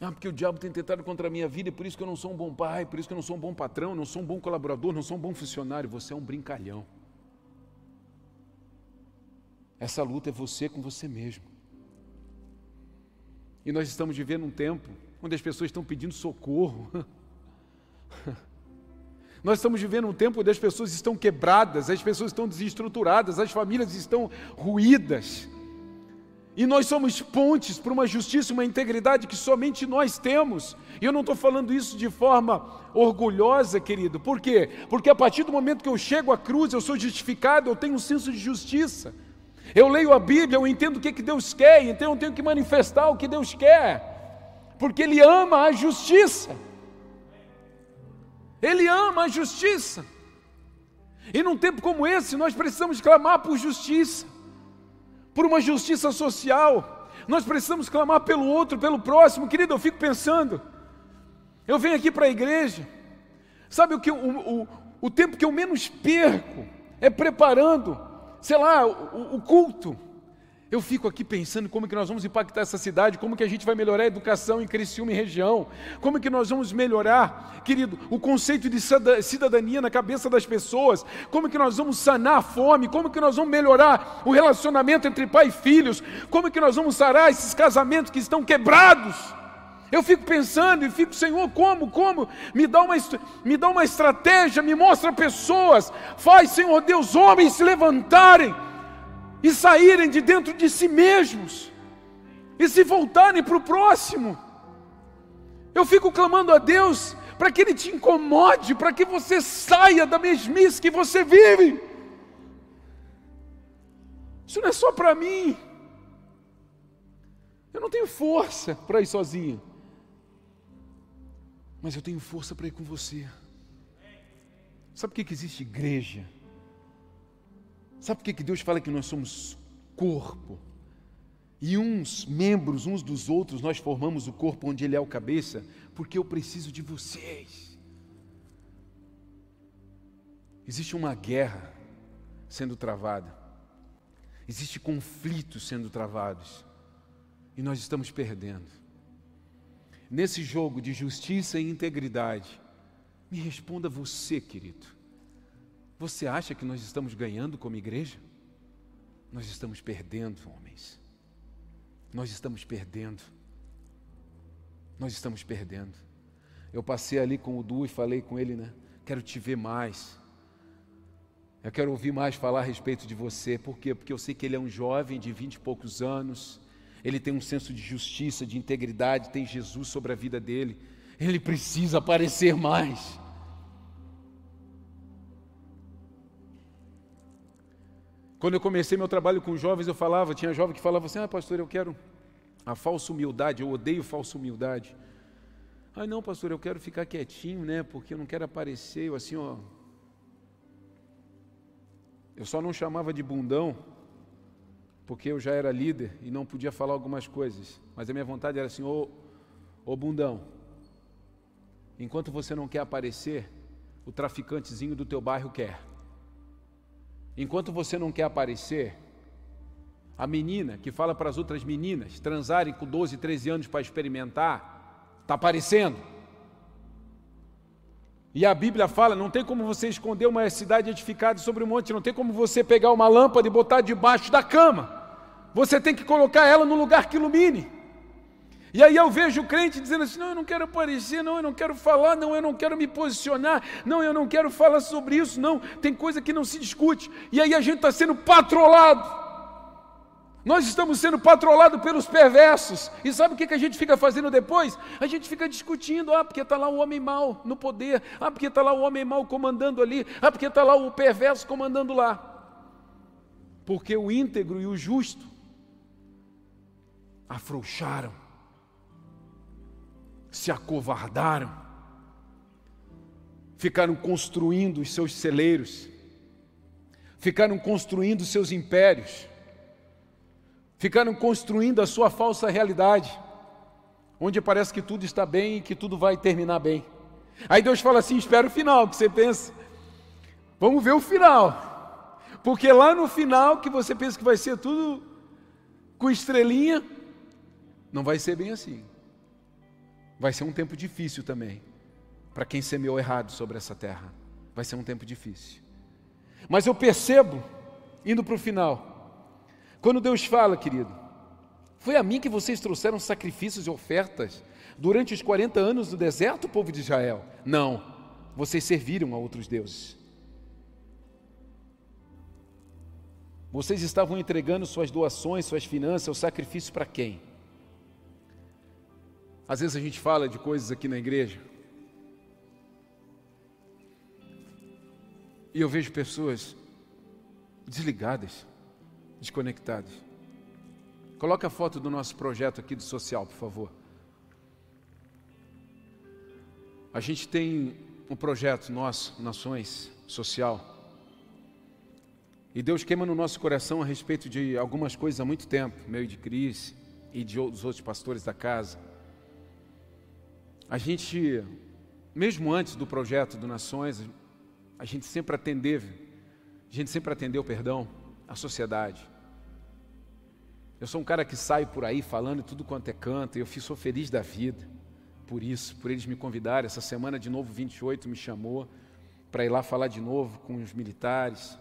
Ah, porque o diabo tem tentado contra a minha vida e por isso que eu não sou um bom pai, por isso que eu não sou um bom patrão, não sou um bom colaborador, não sou um bom funcionário. Você é um brincalhão. Essa luta é você com você mesmo. E nós estamos vivendo um tempo onde as pessoas estão pedindo socorro. <laughs> Nós estamos vivendo um tempo onde as pessoas estão quebradas, as pessoas estão desestruturadas, as famílias estão ruídas. E nós somos pontes para uma justiça, uma integridade que somente nós temos. E eu não estou falando isso de forma orgulhosa, querido. Por quê? Porque a partir do momento que eu chego à cruz, eu sou justificado, eu tenho um senso de justiça. Eu leio a Bíblia, eu entendo o que, que Deus quer, então eu tenho que manifestar o que Deus quer. Porque Ele ama a justiça. Ele ama a justiça. E num tempo como esse, nós precisamos clamar por justiça por uma justiça social. Nós precisamos clamar pelo outro, pelo próximo. Querido, eu fico pensando. Eu venho aqui para a igreja. Sabe o que o, o, o tempo que eu menos perco é preparando, sei lá, o, o culto eu fico aqui pensando como que nós vamos impactar essa cidade, como que a gente vai melhorar a educação em Criciúma e região, como que nós vamos melhorar, querido, o conceito de cidadania na cabeça das pessoas, como que nós vamos sanar a fome, como que nós vamos melhorar o relacionamento entre pai e filhos, como que nós vamos sarar esses casamentos que estão quebrados. Eu fico pensando e fico, Senhor, como, como? Me dá uma, me dá uma estratégia, me mostra pessoas, faz, Senhor Deus, homens se levantarem e saírem de dentro de si mesmos e se voltarem para o próximo. Eu fico clamando a Deus para que Ele te incomode, para que você saia da mesmice que você vive. Isso não é só para mim. Eu não tenho força para ir sozinho, mas eu tenho força para ir com você. Sabe por que, que existe igreja? Sabe por que Deus fala que nós somos corpo? E uns membros, uns dos outros, nós formamos o corpo onde Ele é o cabeça, porque eu preciso de vocês. Existe uma guerra sendo travada, existe conflitos sendo travados, e nós estamos perdendo. Nesse jogo de justiça e integridade, me responda você, querido. Você acha que nós estamos ganhando como igreja? Nós estamos perdendo, homens. Nós estamos perdendo. Nós estamos perdendo. Eu passei ali com o Du e falei com ele, né? Quero te ver mais. Eu quero ouvir mais falar a respeito de você. Por quê? Porque eu sei que ele é um jovem de vinte e poucos anos. Ele tem um senso de justiça, de integridade, tem Jesus sobre a vida dele. Ele precisa aparecer mais. Quando eu comecei meu trabalho com jovens, eu falava, tinha jovem que falava assim: "Ah, pastor, eu quero a falsa humildade, eu odeio falsa humildade". Ah, não, pastor, eu quero ficar quietinho, né? Porque eu não quero aparecer, eu assim, ó. Eu só não chamava de bundão, porque eu já era líder e não podia falar algumas coisas. Mas a minha vontade era assim, ô, ô bundão, enquanto você não quer aparecer, o traficantezinho do teu bairro quer. Enquanto você não quer aparecer, a menina que fala para as outras meninas transarem com 12, 13 anos para experimentar, está aparecendo. E a Bíblia fala: não tem como você esconder uma cidade edificada sobre um monte, não tem como você pegar uma lâmpada e botar debaixo da cama. Você tem que colocar ela no lugar que ilumine. E aí eu vejo o crente dizendo assim: não, eu não quero aparecer, não, eu não quero falar, não, eu não quero me posicionar, não, eu não quero falar sobre isso, não, tem coisa que não se discute. E aí a gente está sendo patrolado. Nós estamos sendo patrolados pelos perversos. E sabe o que, a gente fica fazendo depois? A gente fica discutindo: ah, porque está lá o homem mau no poder, ah, porque está lá o homem mau comandando ali, ah, porque está lá o perverso comandando lá. Porque o íntegro e o justo afrouxaram se acovardaram, ficaram construindo os seus celeiros, ficaram construindo os seus impérios, ficaram construindo a sua falsa realidade, onde parece que tudo está bem e que tudo vai terminar bem. Aí Deus fala assim: espera o final, que você pensa, vamos ver o final, porque lá no final que você pensa que vai ser tudo com estrelinha, não vai ser bem assim. Vai ser um tempo difícil também, para quem semeou errado sobre essa terra. Vai ser um tempo difícil. Mas eu percebo, indo para o final, quando Deus fala, querido, foi a mim que vocês trouxeram sacrifícios e ofertas durante os 40 anos do deserto, povo de Israel? Não, vocês serviram a outros deuses. Vocês estavam entregando suas doações, suas finanças, seus sacrifícios para quem? Às vezes a gente fala de coisas aqui na igreja. E eu vejo pessoas desligadas, desconectadas. Coloca a foto do nosso projeto aqui do social, por favor. A gente tem um projeto nosso, Nações Social. E Deus queima no nosso coração a respeito de algumas coisas há muito tempo, meio de Cris e de outros outros pastores da casa. A gente, mesmo antes do projeto do Nações, a gente sempre atendeu, a gente sempre atendeu, perdão, a sociedade. Eu sou um cara que sai por aí falando tudo quanto é canto, e eu sou feliz da vida por isso, por eles me convidarem. Essa semana, de novo, 28 me chamou para ir lá falar de novo com os militares.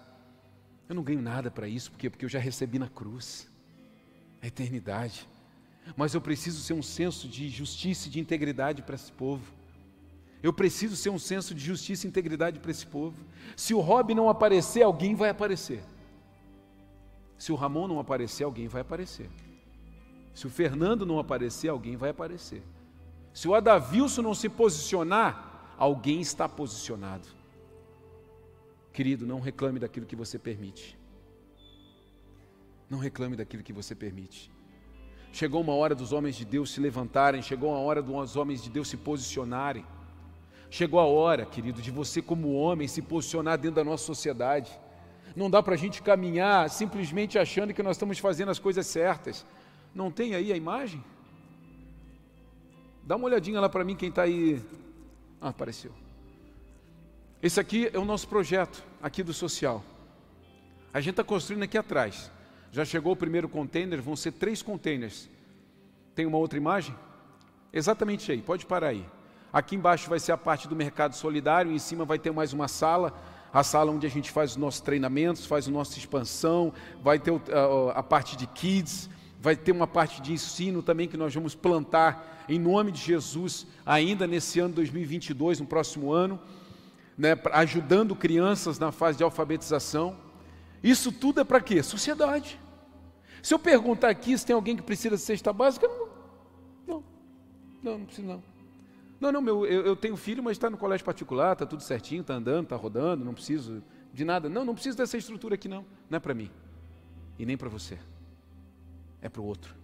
Eu não ganho nada para isso, porque porque eu já recebi na cruz a eternidade mas eu preciso ser um senso de justiça e de integridade para esse povo. Eu preciso ser um senso de justiça e integridade para esse povo. Se o Rob não aparecer, alguém vai aparecer. Se o Ramon não aparecer, alguém vai aparecer. Se o Fernando não aparecer, alguém vai aparecer. Se o Adavilson não se posicionar, alguém está posicionado. Querido, não reclame daquilo que você permite. Não reclame daquilo que você permite. Chegou uma hora dos homens de Deus se levantarem, chegou a hora dos homens de Deus se posicionarem. Chegou a hora, querido, de você, como homem, se posicionar dentro da nossa sociedade. Não dá para a gente caminhar simplesmente achando que nós estamos fazendo as coisas certas. Não tem aí a imagem? Dá uma olhadinha lá para mim, quem está aí. Ah, apareceu. Esse aqui é o nosso projeto, aqui do social. A gente está construindo aqui atrás. Já chegou o primeiro container, vão ser três containers. Tem uma outra imagem? Exatamente aí, pode parar aí. Aqui embaixo vai ser a parte do mercado solidário, em cima vai ter mais uma sala. a sala onde a gente faz os nossos treinamentos, faz a nossa expansão, vai ter a, parte de kids, vai ter uma parte de ensino também que nós vamos plantar em nome de Jesus ainda nesse ano 2022, no próximo ano, né, ajudando crianças na fase de alfabetização. Isso tudo é para quê? Sociedade. Se eu perguntar aqui se tem alguém que precisa de cesta básica, não, não, não, não precisa não. Não, não, meu, eu, eu tenho filho, mas está no colégio particular, está tudo certinho, está andando, está rodando, não preciso de nada. Não, não preciso dessa estrutura aqui não, não é para mim e nem para você é para o outro.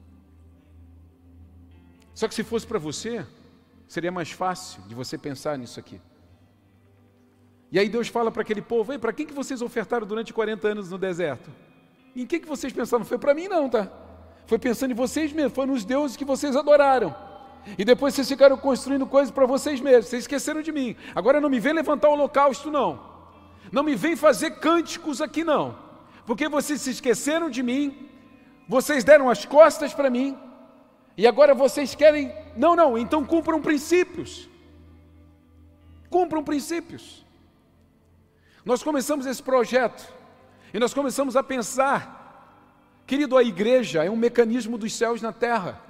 Só que se fosse para você, seria mais fácil de você pensar nisso aqui. E aí Deus fala para aquele povo: para quem que vocês ofertaram durante 40 anos no deserto? Em quem que vocês pensaram? Foi para mim não, tá? Foi pensando em vocês mesmos, foi nos deuses que vocês adoraram. E depois vocês ficaram construindo coisas para vocês mesmos, vocês esqueceram de mim. Agora não me vem levantar o holocausto, não. Não me vem fazer cânticos aqui, não. Porque vocês se esqueceram de mim, vocês deram as costas para mim, e agora vocês querem. Não, não, então cumpram princípios. Cumpram princípios. Nós começamos esse projeto, e nós começamos a pensar, querido, a igreja é um mecanismo dos céus na terra.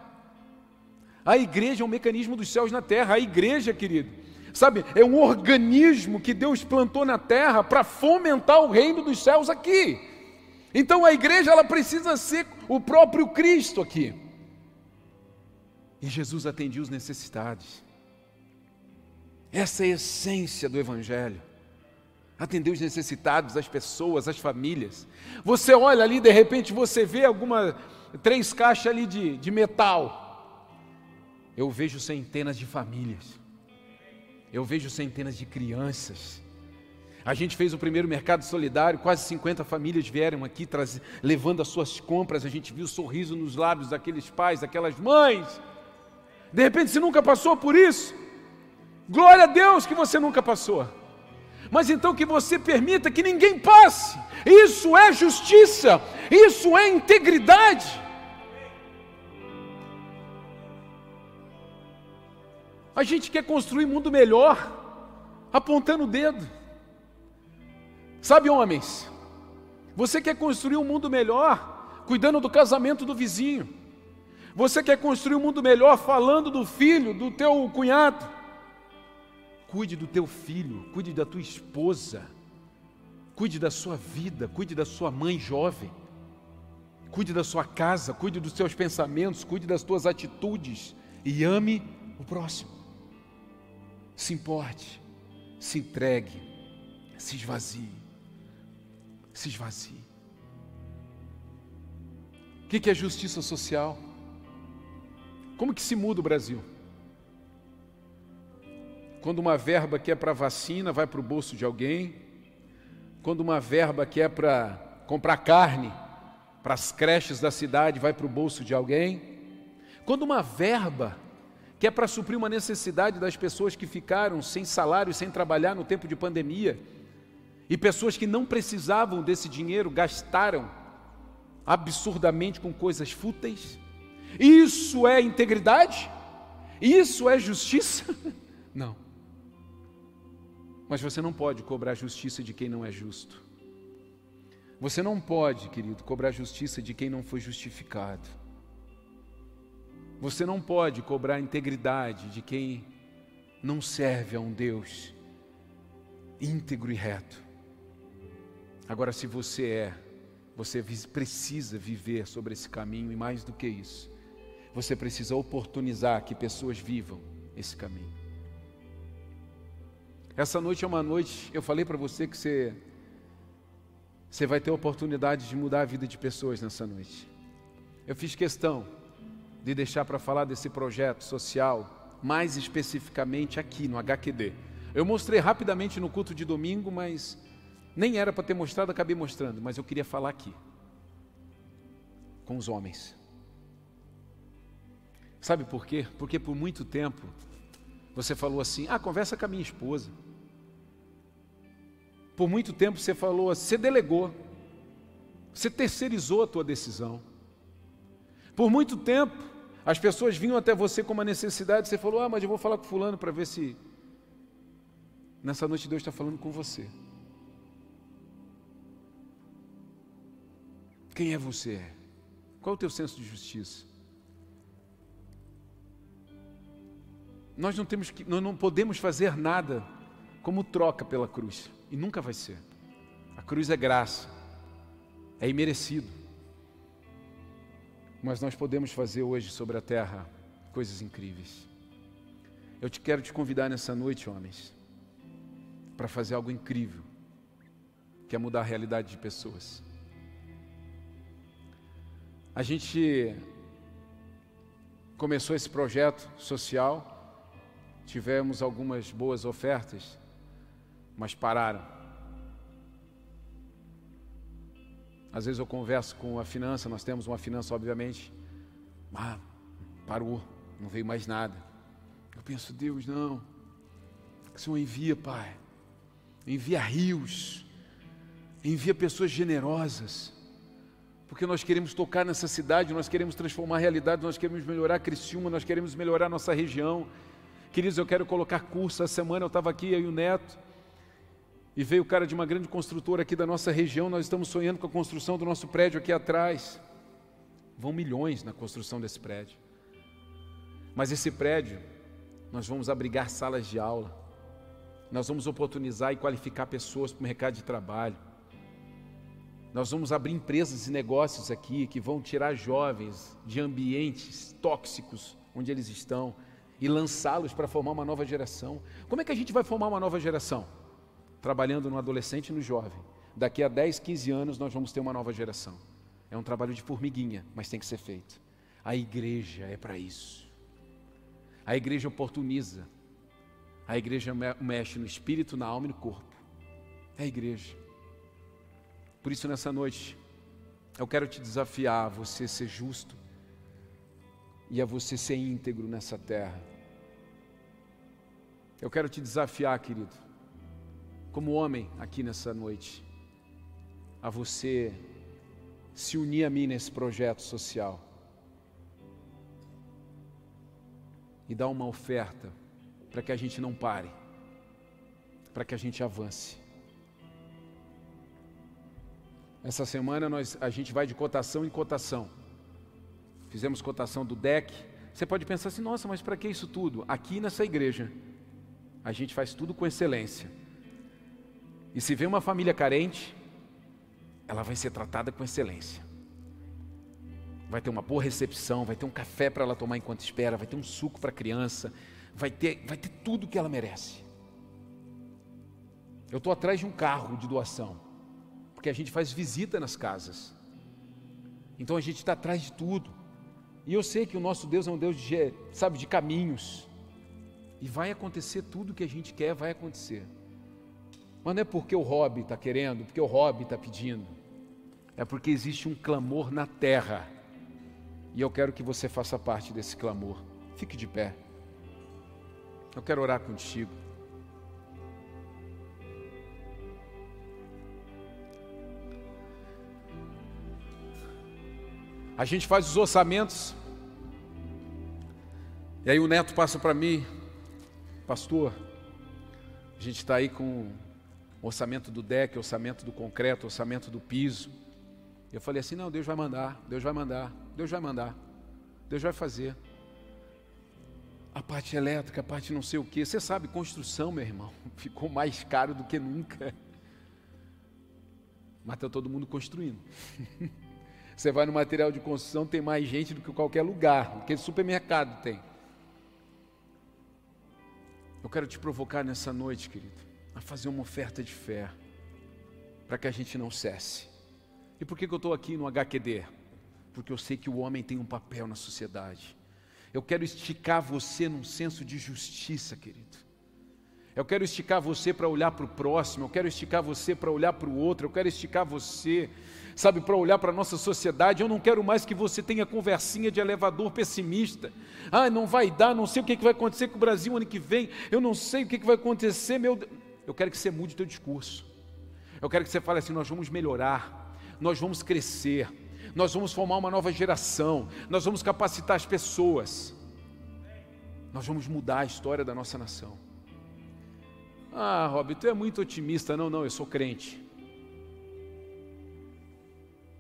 A igreja é um mecanismo dos céus na terra. A igreja, querido, sabe, é um organismo que Deus plantou na terra para fomentar o reino dos céus aqui. Então a igreja ela precisa ser o próprio Cristo aqui. E Jesus atendia os necessitados. Essa é a essência do Evangelho. Atender os necessitados, as pessoas, as famílias. Você olha ali, de repente você vê alguma três caixas ali de, de metal. Eu vejo centenas de famílias. Eu vejo centenas de crianças a gente fez o primeiro mercado solidário, quase 50 famílias vieram aqui traz, levando as suas compras. A gente viu o sorriso nos lábios daqueles pais, daquelas mães. De repente você nunca passou por isso. Glória a Deus que você nunca passou. Mas então que você permita que ninguém passe. Isso é justiça, isso é integridade. A gente quer construir um mundo melhor, apontando o dedo. Sabe, homens, você quer construir um mundo melhor cuidando do casamento do vizinho. Você quer construir um mundo melhor falando do filho, do teu cunhado. Cuide do teu filho, cuide da tua esposa, cuide da sua vida, cuide da sua mãe jovem, cuide da sua casa, cuide dos seus pensamentos, cuide das tuas atitudes e ame o próximo. Se importe, se entregue, se esvazie se esvazie. O que é justiça social? Como que se muda o Brasil? Quando uma verba que é para vacina vai para o bolso de alguém, quando uma verba que é para comprar carne para as creches da cidade vai para o bolso de alguém, quando uma verba que é para suprir uma necessidade das pessoas que ficaram sem salário sem trabalhar no tempo de pandemia, e pessoas que não precisavam desse dinheiro gastaram absurdamente com coisas fúteis. Isso é integridade? Isso é justiça? <laughs> Não. Mas você não pode cobrar justiça de quem não é justo. Você não pode, querido, cobrar justiça de quem não foi justificado. Você não pode cobrar integridade de quem não serve a um Deus íntegro e reto. Agora, se você é, você precisa viver sobre esse caminho e mais do que isso, você precisa oportunizar que pessoas vivam esse caminho. Essa noite é uma noite, eu falei para você que você, você vai ter a oportunidade de mudar a vida de pessoas nessa noite. Eu fiz questão de deixar para falar desse projeto social, mais especificamente aqui no HQD. Eu mostrei rapidamente no culto de domingo, mas nem era para ter mostrado, acabei mostrando, mas eu queria falar aqui. Com os homens. Sabe por quê? Porque por muito tempo você falou assim: ah, conversa com a minha esposa. Por muito tempo você falou, você delegou, você terceirizou a tua decisão. Por muito tempo as pessoas vinham até você com uma necessidade, você falou, ah, mas eu vou falar com fulano para ver se nessa noite Deus está falando com você. Quem é você? Qual é o teu senso de justiça? Nós não, temos que, nós não podemos fazer nada como troca pela cruz e nunca vai ser. A cruz é graça, é imerecido. Mas nós podemos fazer hoje sobre a terra coisas incríveis. Eu te quero te convidar nessa noite, homens, para fazer algo incrível, que é mudar a realidade de pessoas. A gente começou esse projeto social, tivemos algumas boas ofertas, mas pararam. Às vezes eu converso com a finança, nós temos uma finança, obviamente, ah, parou, não veio mais nada. Eu penso, Deus, não, o Senhor envia, Pai, envia rios, envia pessoas generosas, porque nós queremos tocar nessa cidade, nós queremos transformar a realidade, nós queremos melhorar Criciúma, nós queremos melhorar nossa região. Queridos, eu quero colocar curso. Essa semana eu estava aqui, eu e o Neto, e veio o cara de uma grande construtora aqui da nossa região. Nós estamos sonhando com a construção do nosso prédio aqui atrás. Vão milhões na construção desse prédio. Mas esse prédio, nós vamos abrigar salas de aula, nós vamos oportunizar e qualificar pessoas para o mercado de trabalho. Nós vamos abrir empresas e negócios aqui que vão tirar jovens de ambientes tóxicos onde eles estão e lançá-los para formar uma nova geração. Como é que a gente vai formar uma nova geração? Trabalhando no adolescente e no jovem. Daqui a 10, 15 anos nós vamos ter uma nova geração. É um trabalho de formiguinha, mas tem que ser feito. A igreja é para isso. A igreja oportuniza. A igreja mexe no espírito, na alma e no corpo. É a igreja. Por isso, nessa noite, eu quero te desafiar a você ser justo e a você ser íntegro nessa terra. Eu quero te desafiar, querido, como homem aqui nessa noite, a você se unir a mim nesse projeto social e dar uma oferta para que a gente não pare, para que a gente avance. Essa semana nós, a gente vai de cotação em cotação. Fizemos cotação do DEC. Você pode pensar assim, nossa, mas para que isso tudo? Aqui nessa igreja, a gente faz tudo com excelência. E se vê uma família carente, ela vai ser tratada com excelência. Vai ter uma boa recepção, vai ter um café para ela tomar enquanto espera, vai ter um suco para a criança, vai ter, vai ter tudo que ela merece. Eu estou atrás de um carro de doação porque a gente faz visita nas casas. Então a gente está atrás de tudo. E eu sei que o nosso Deus é um Deus de, sabe, de caminhos. E vai acontecer tudo o que a gente quer, vai acontecer. Mas não é porque o hobby está querendo, porque o hobby está pedindo. É porque existe um clamor na terra. E eu quero que você faça parte desse clamor. Fique de pé. Eu quero orar contigo. A gente faz os orçamentos. E aí o neto passa para mim, pastor, a gente está aí com orçamento do deck, orçamento do concreto, orçamento do piso. Eu falei assim: não, Deus vai mandar, Deus vai mandar, Deus vai mandar, Deus vai fazer. A parte elétrica, a parte não sei o que. Você sabe, construção, meu irmão, <laughs> ficou mais caro do que nunca. Mas está todo mundo construindo. <laughs> Você vai no material de construção, tem mais gente do que qualquer lugar, do que supermercado tem. Eu quero te provocar nessa noite, querido, a fazer uma oferta de fé, para que a gente não cesse. E por que, que eu estou aqui no HQD? Porque eu sei que o homem tem um papel na sociedade. Eu quero esticar você num senso de justiça, querido. Eu quero esticar você para olhar para o próximo, eu quero esticar você para olhar para o outro, eu quero esticar você sabe, para olhar para a nossa sociedade. Eu não quero mais que você tenha conversinha de elevador pessimista. Ah, não vai dar, não sei o que vai acontecer com o Brasil ano que vem, eu não sei o que vai acontecer, meu Deus. Eu quero que você mude o teu discurso. Eu quero que você fale assim: nós vamos melhorar, nós vamos crescer, nós vamos formar uma nova geração, nós vamos capacitar as pessoas, nós vamos mudar a história da nossa nação. Ah, Rob, tu é muito otimista. Não, não, eu sou crente.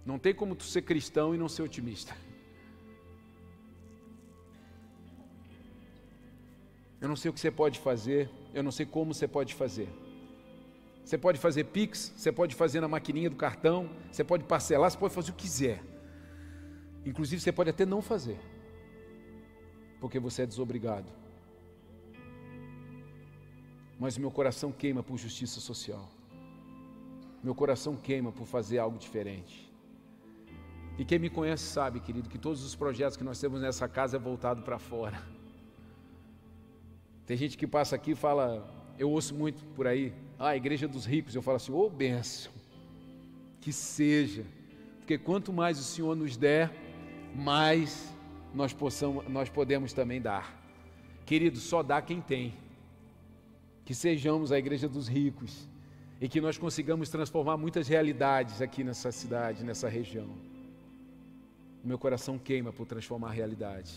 Não tem como tu ser cristão e não ser otimista. Eu não sei o que você pode fazer, eu não sei como você pode fazer. Você pode fazer Pix, você pode fazer na maquininha do cartão, você pode parcelar, você pode fazer o que quiser. Inclusive, você pode até não fazer, porque você é desobrigado. Mas meu coração queima por justiça social. Meu coração queima por fazer algo diferente. E quem me conhece sabe, querido, que todos os projetos que nós temos nessa casa é voltado para fora. Tem gente que passa aqui e fala, eu ouço muito por aí, ah, a igreja dos ricos. Eu falo assim, ô oh, benção, que seja, porque quanto mais o Senhor nos der, mais nós, possamos, nós podemos também dar. Querido, só dá quem tem. Que sejamos a igreja dos ricos e que nós consigamos transformar muitas realidades aqui nessa cidade, nessa região. Meu coração queima por transformar a realidade.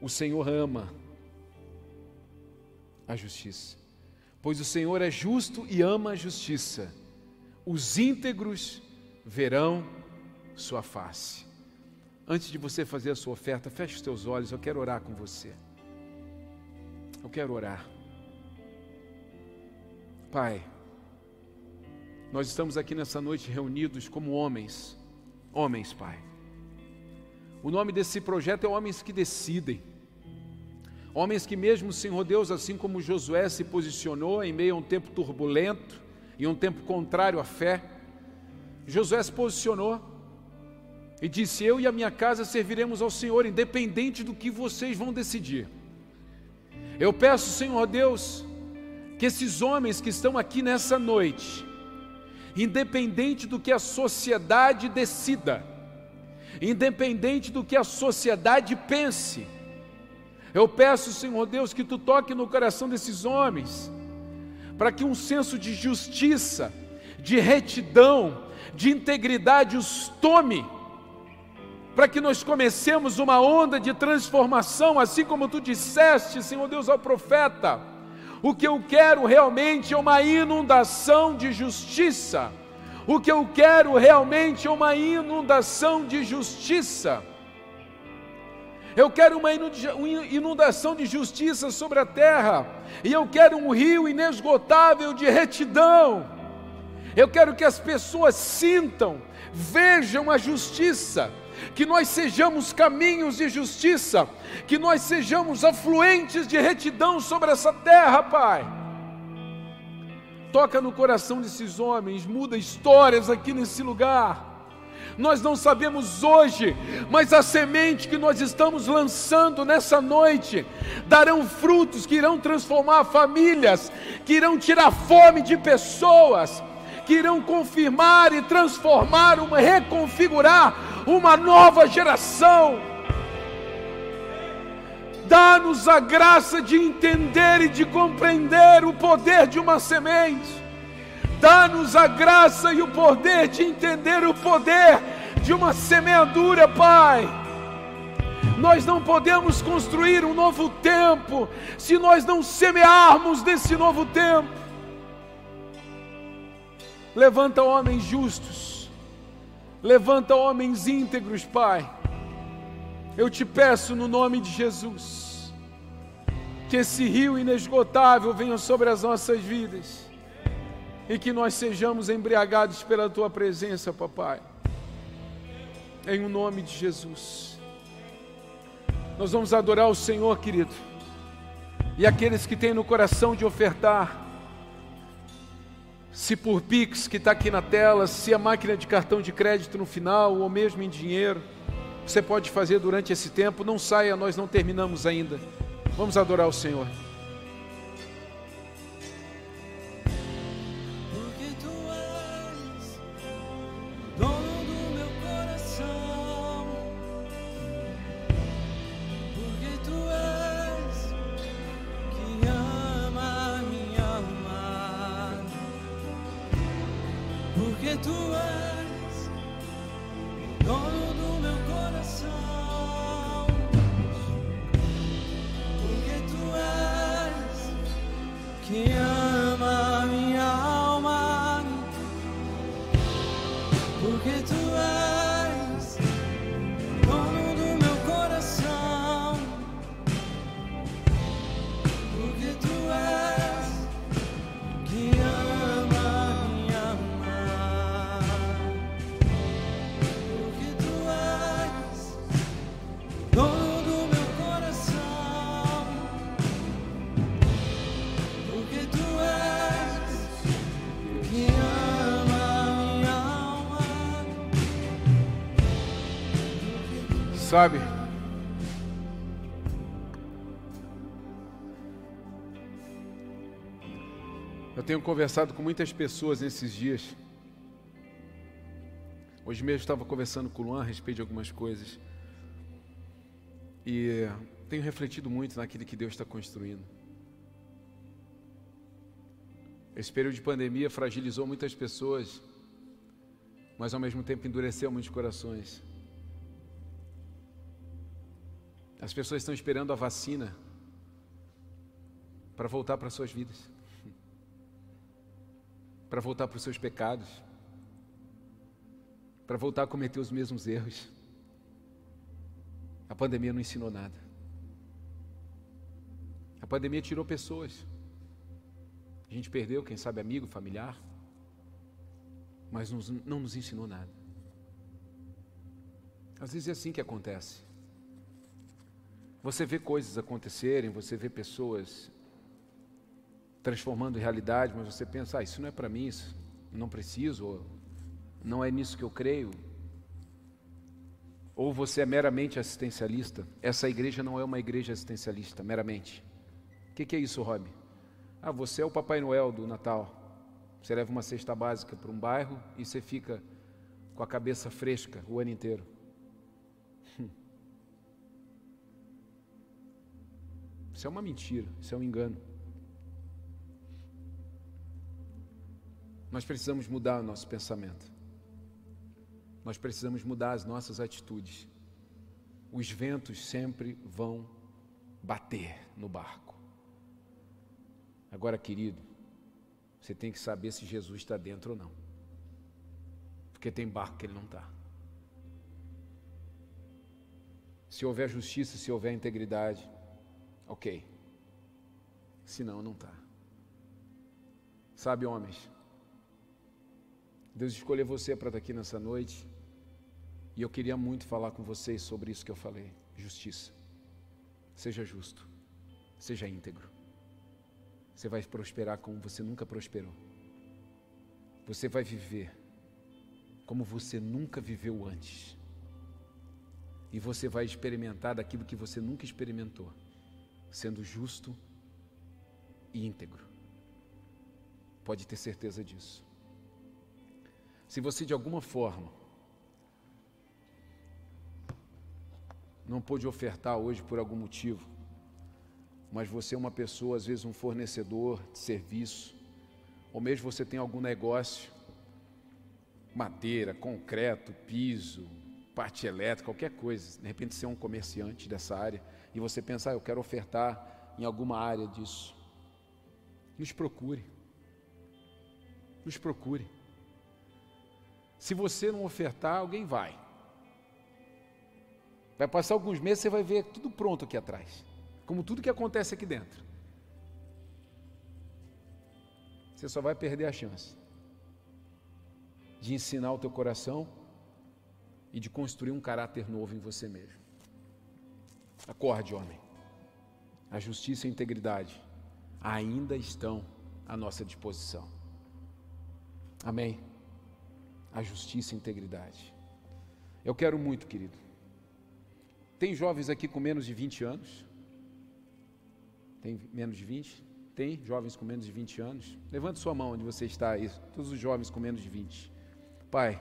O Senhor ama a justiça. Pois o Senhor é justo e ama a justiça. Os íntegros verão sua face. Antes de você fazer a sua oferta, feche os teus olhos, eu quero orar com você. Eu quero orar. Pai, nós estamos aqui nessa noite reunidos como homens. Homens, Pai. O nome desse projeto é Homens que Decidem. Homens que, mesmo Senhor Deus, assim como Josué se posicionou em meio a um tempo turbulento e um tempo contrário à fé, Josué se posicionou e disse: Eu e a minha casa serviremos ao Senhor, independente do que vocês vão decidir. Eu peço, Senhor Deus, que esses homens que estão aqui nessa noite, independente do que a sociedade decida, independente do que a sociedade pense, eu peço, Senhor Deus, que tu toque no coração desses homens, para que um senso de justiça, de retidão, de integridade os tome, para que nós comecemos uma onda de transformação, assim como tu disseste, Senhor Deus, ao profeta. O que eu quero realmente é uma inundação de justiça. O que eu quero realmente é uma inundação de justiça. Eu quero uma inundação de justiça sobre a terra, e eu quero um rio inesgotável de retidão. Eu quero que as pessoas sintam, vejam a justiça, que nós sejamos caminhos de justiça, que nós sejamos afluentes de retidão sobre essa terra, Pai. Toca no coração desses homens, muda histórias aqui nesse lugar nós não sabemos hoje, mas a semente que nós estamos lançando nessa noite darão frutos que irão transformar famílias, que irão tirar fome de pessoas, que irão confirmar e transformar, uma, reconfigurar uma nova geração. Dá-nos a graça de entender e de compreender o poder de uma semente Dá-nos a graça e o poder de entender o poder de uma semeadura, Pai. Nós não podemos construir um novo tempo se nós não semearmos nesse novo tempo. Levanta homens justos, levanta homens íntegros, Pai. Eu te peço no nome de Jesus, que esse rio inesgotável venha sobre as nossas vidas e que nós sejamos embriagados pela tua presença, papai. Em o nome de Jesus. Nós vamos adorar o Senhor, querido. E aqueles que têm no coração de ofertar, se por Pix que está aqui na tela, se a máquina de cartão de crédito no final, ou mesmo em dinheiro, você pode fazer durante esse tempo. Não saia, nós não terminamos ainda. Vamos adorar o Senhor. Sabe? Eu tenho conversado com muitas pessoas nesses dias. Hoje mesmo estava conversando com o Luan a respeito de algumas coisas. E tenho refletido muito naquilo que Deus está construindo. Esse período de pandemia fragilizou muitas pessoas, mas ao mesmo tempo endureceu muitos corações. As pessoas estão esperando a vacina para voltar para suas vidas, para voltar para os seus pecados, para voltar a cometer os mesmos erros. A pandemia não ensinou nada. A pandemia tirou pessoas. A gente perdeu, quem sabe, amigo, familiar, mas não nos ensinou nada. Às vezes é assim que acontece. Você vê coisas acontecerem, você vê pessoas transformando realidade, mas você pensa, ah, isso não é para mim, isso não preciso, não é nisso que eu creio. Ou você é meramente assistencialista. Essa igreja não é uma igreja assistencialista, meramente. O que, que é isso, Rob? Ah, você é o Papai Noel do Natal. Você leva uma cesta básica para um bairro e você fica com a cabeça fresca o ano inteiro. Isso é uma mentira, isso é um engano. Nós precisamos mudar o nosso pensamento. Nós precisamos mudar as nossas atitudes. Os ventos sempre vão bater no barco. Agora, querido, você tem que saber se Jesus está dentro ou não. Porque tem barco que ele não está. Se houver justiça, se houver integridade, Ok. Senão não está. Sabe, homens, Deus escolheu você para estar aqui nessa noite. E eu queria muito falar com vocês sobre isso que eu falei: justiça. Seja justo, seja íntegro. Você vai prosperar como você nunca prosperou. Você vai viver como você nunca viveu antes. E você vai experimentar daquilo que você nunca experimentou sendo justo e íntegro. Pode ter certeza disso. Se você de alguma forma não pôde ofertar hoje por algum motivo, mas você é uma pessoa, às vezes um fornecedor de serviço, ou mesmo você tem algum negócio, madeira, concreto, piso, parte elétrica, qualquer coisa, de repente você é um comerciante dessa área, e você pensar, ah, eu quero ofertar em alguma área disso, nos procure. Nos procure. Se você não ofertar, alguém vai. Vai passar alguns meses, você vai ver tudo pronto aqui atrás, como tudo que acontece aqui dentro. Você só vai perder a chance de ensinar o teu coração e de construir um caráter novo em você mesmo. Acorde, homem. A justiça e a integridade ainda estão à nossa disposição. Amém. A justiça e a integridade. Eu quero muito, querido. Tem jovens aqui com menos de 20 anos? Tem menos de 20? Tem jovens com menos de 20 anos? Levante sua mão onde você está aí. Todos os jovens com menos de 20. Pai,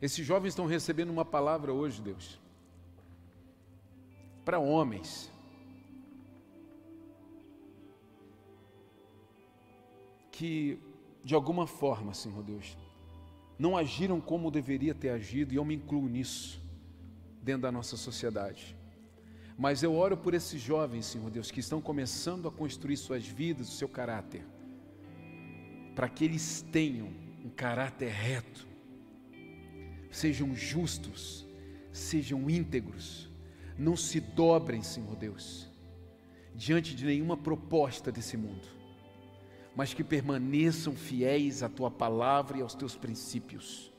esses jovens estão recebendo uma palavra hoje, Deus para homens. Que, de alguma forma, Senhor Deus, não agiram como deveria ter agido, e eu me incluo nisso, dentro da nossa sociedade. Mas eu oro por esses jovens, Senhor Deus, que estão começando a construir suas vidas, o seu caráter, para que eles tenham um caráter reto. Sejam justos, sejam íntegros, não se dobrem, Senhor Deus, diante de nenhuma proposta desse mundo, mas que permaneçam fiéis à tua palavra e aos teus princípios.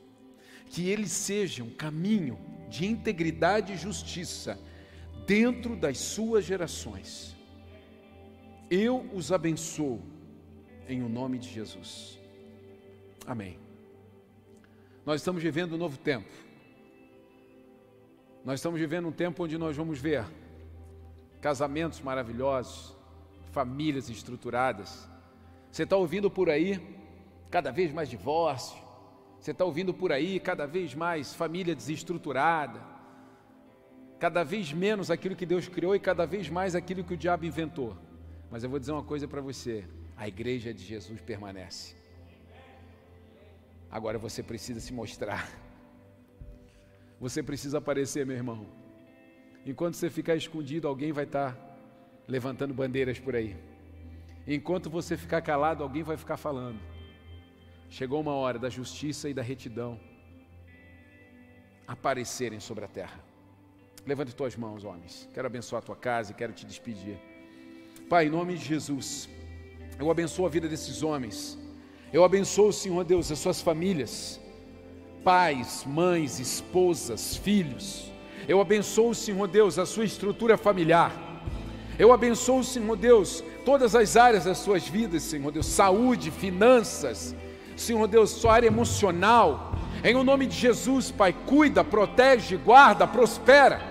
Que eles sejam caminho de integridade e justiça dentro das suas gerações. Eu os abençoo em o nome de Jesus. Amém. Nós estamos vivendo um novo tempo. Nós estamos vivendo um tempo onde nós vamos ver casamentos maravilhosos, famílias estruturadas. Você está ouvindo por aí cada vez mais divórcio, você está ouvindo por aí cada vez mais família desestruturada, cada vez menos aquilo que Deus criou e cada vez mais aquilo que o diabo inventou. Mas eu vou dizer uma coisa para você: a igreja de Jesus permanece. Agora você precisa se mostrar. Você precisa aparecer, meu irmão. Enquanto você ficar escondido, alguém vai estar levantando bandeiras por aí. Enquanto você ficar calado, alguém vai ficar falando. Chegou uma hora da justiça e da retidão aparecerem sobre a terra. Levante tuas mãos, homens. Quero abençoar a tua casa e quero te despedir. Pai, em nome de Jesus, eu abençoo a vida desses homens. Eu abençoo, Senhor Deus, as suas famílias, pais, mães, esposas, filhos. Eu abençoo, Senhor Deus, a sua estrutura familiar. Eu abençoo, Senhor Deus, todas as áreas das suas vidas, Senhor Deus, saúde, finanças, Senhor Deus, sua área emocional. Em o nome de Jesus, Pai, cuida, protege, guarda, prospera.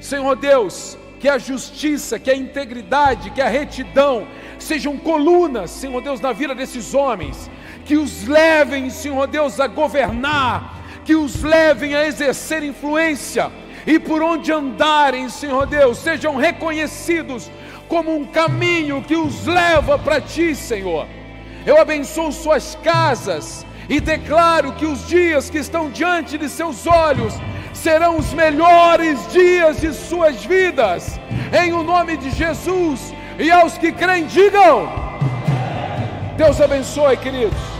Senhor Deus, que a justiça, que a integridade, que a retidão sejam colunas, Senhor Deus, na vida desses homens, que os levem, Senhor Deus, a governar, que os levem a exercer influência e por onde andarem, Senhor Deus, sejam reconhecidos como um caminho que os leva para ti, Senhor. Eu abençoo suas casas e declaro que os dias que estão diante de seus olhos serão os melhores dias de suas vidas, em o nome de Jesus. E aos que creem, digam: Deus abençoe, queridos.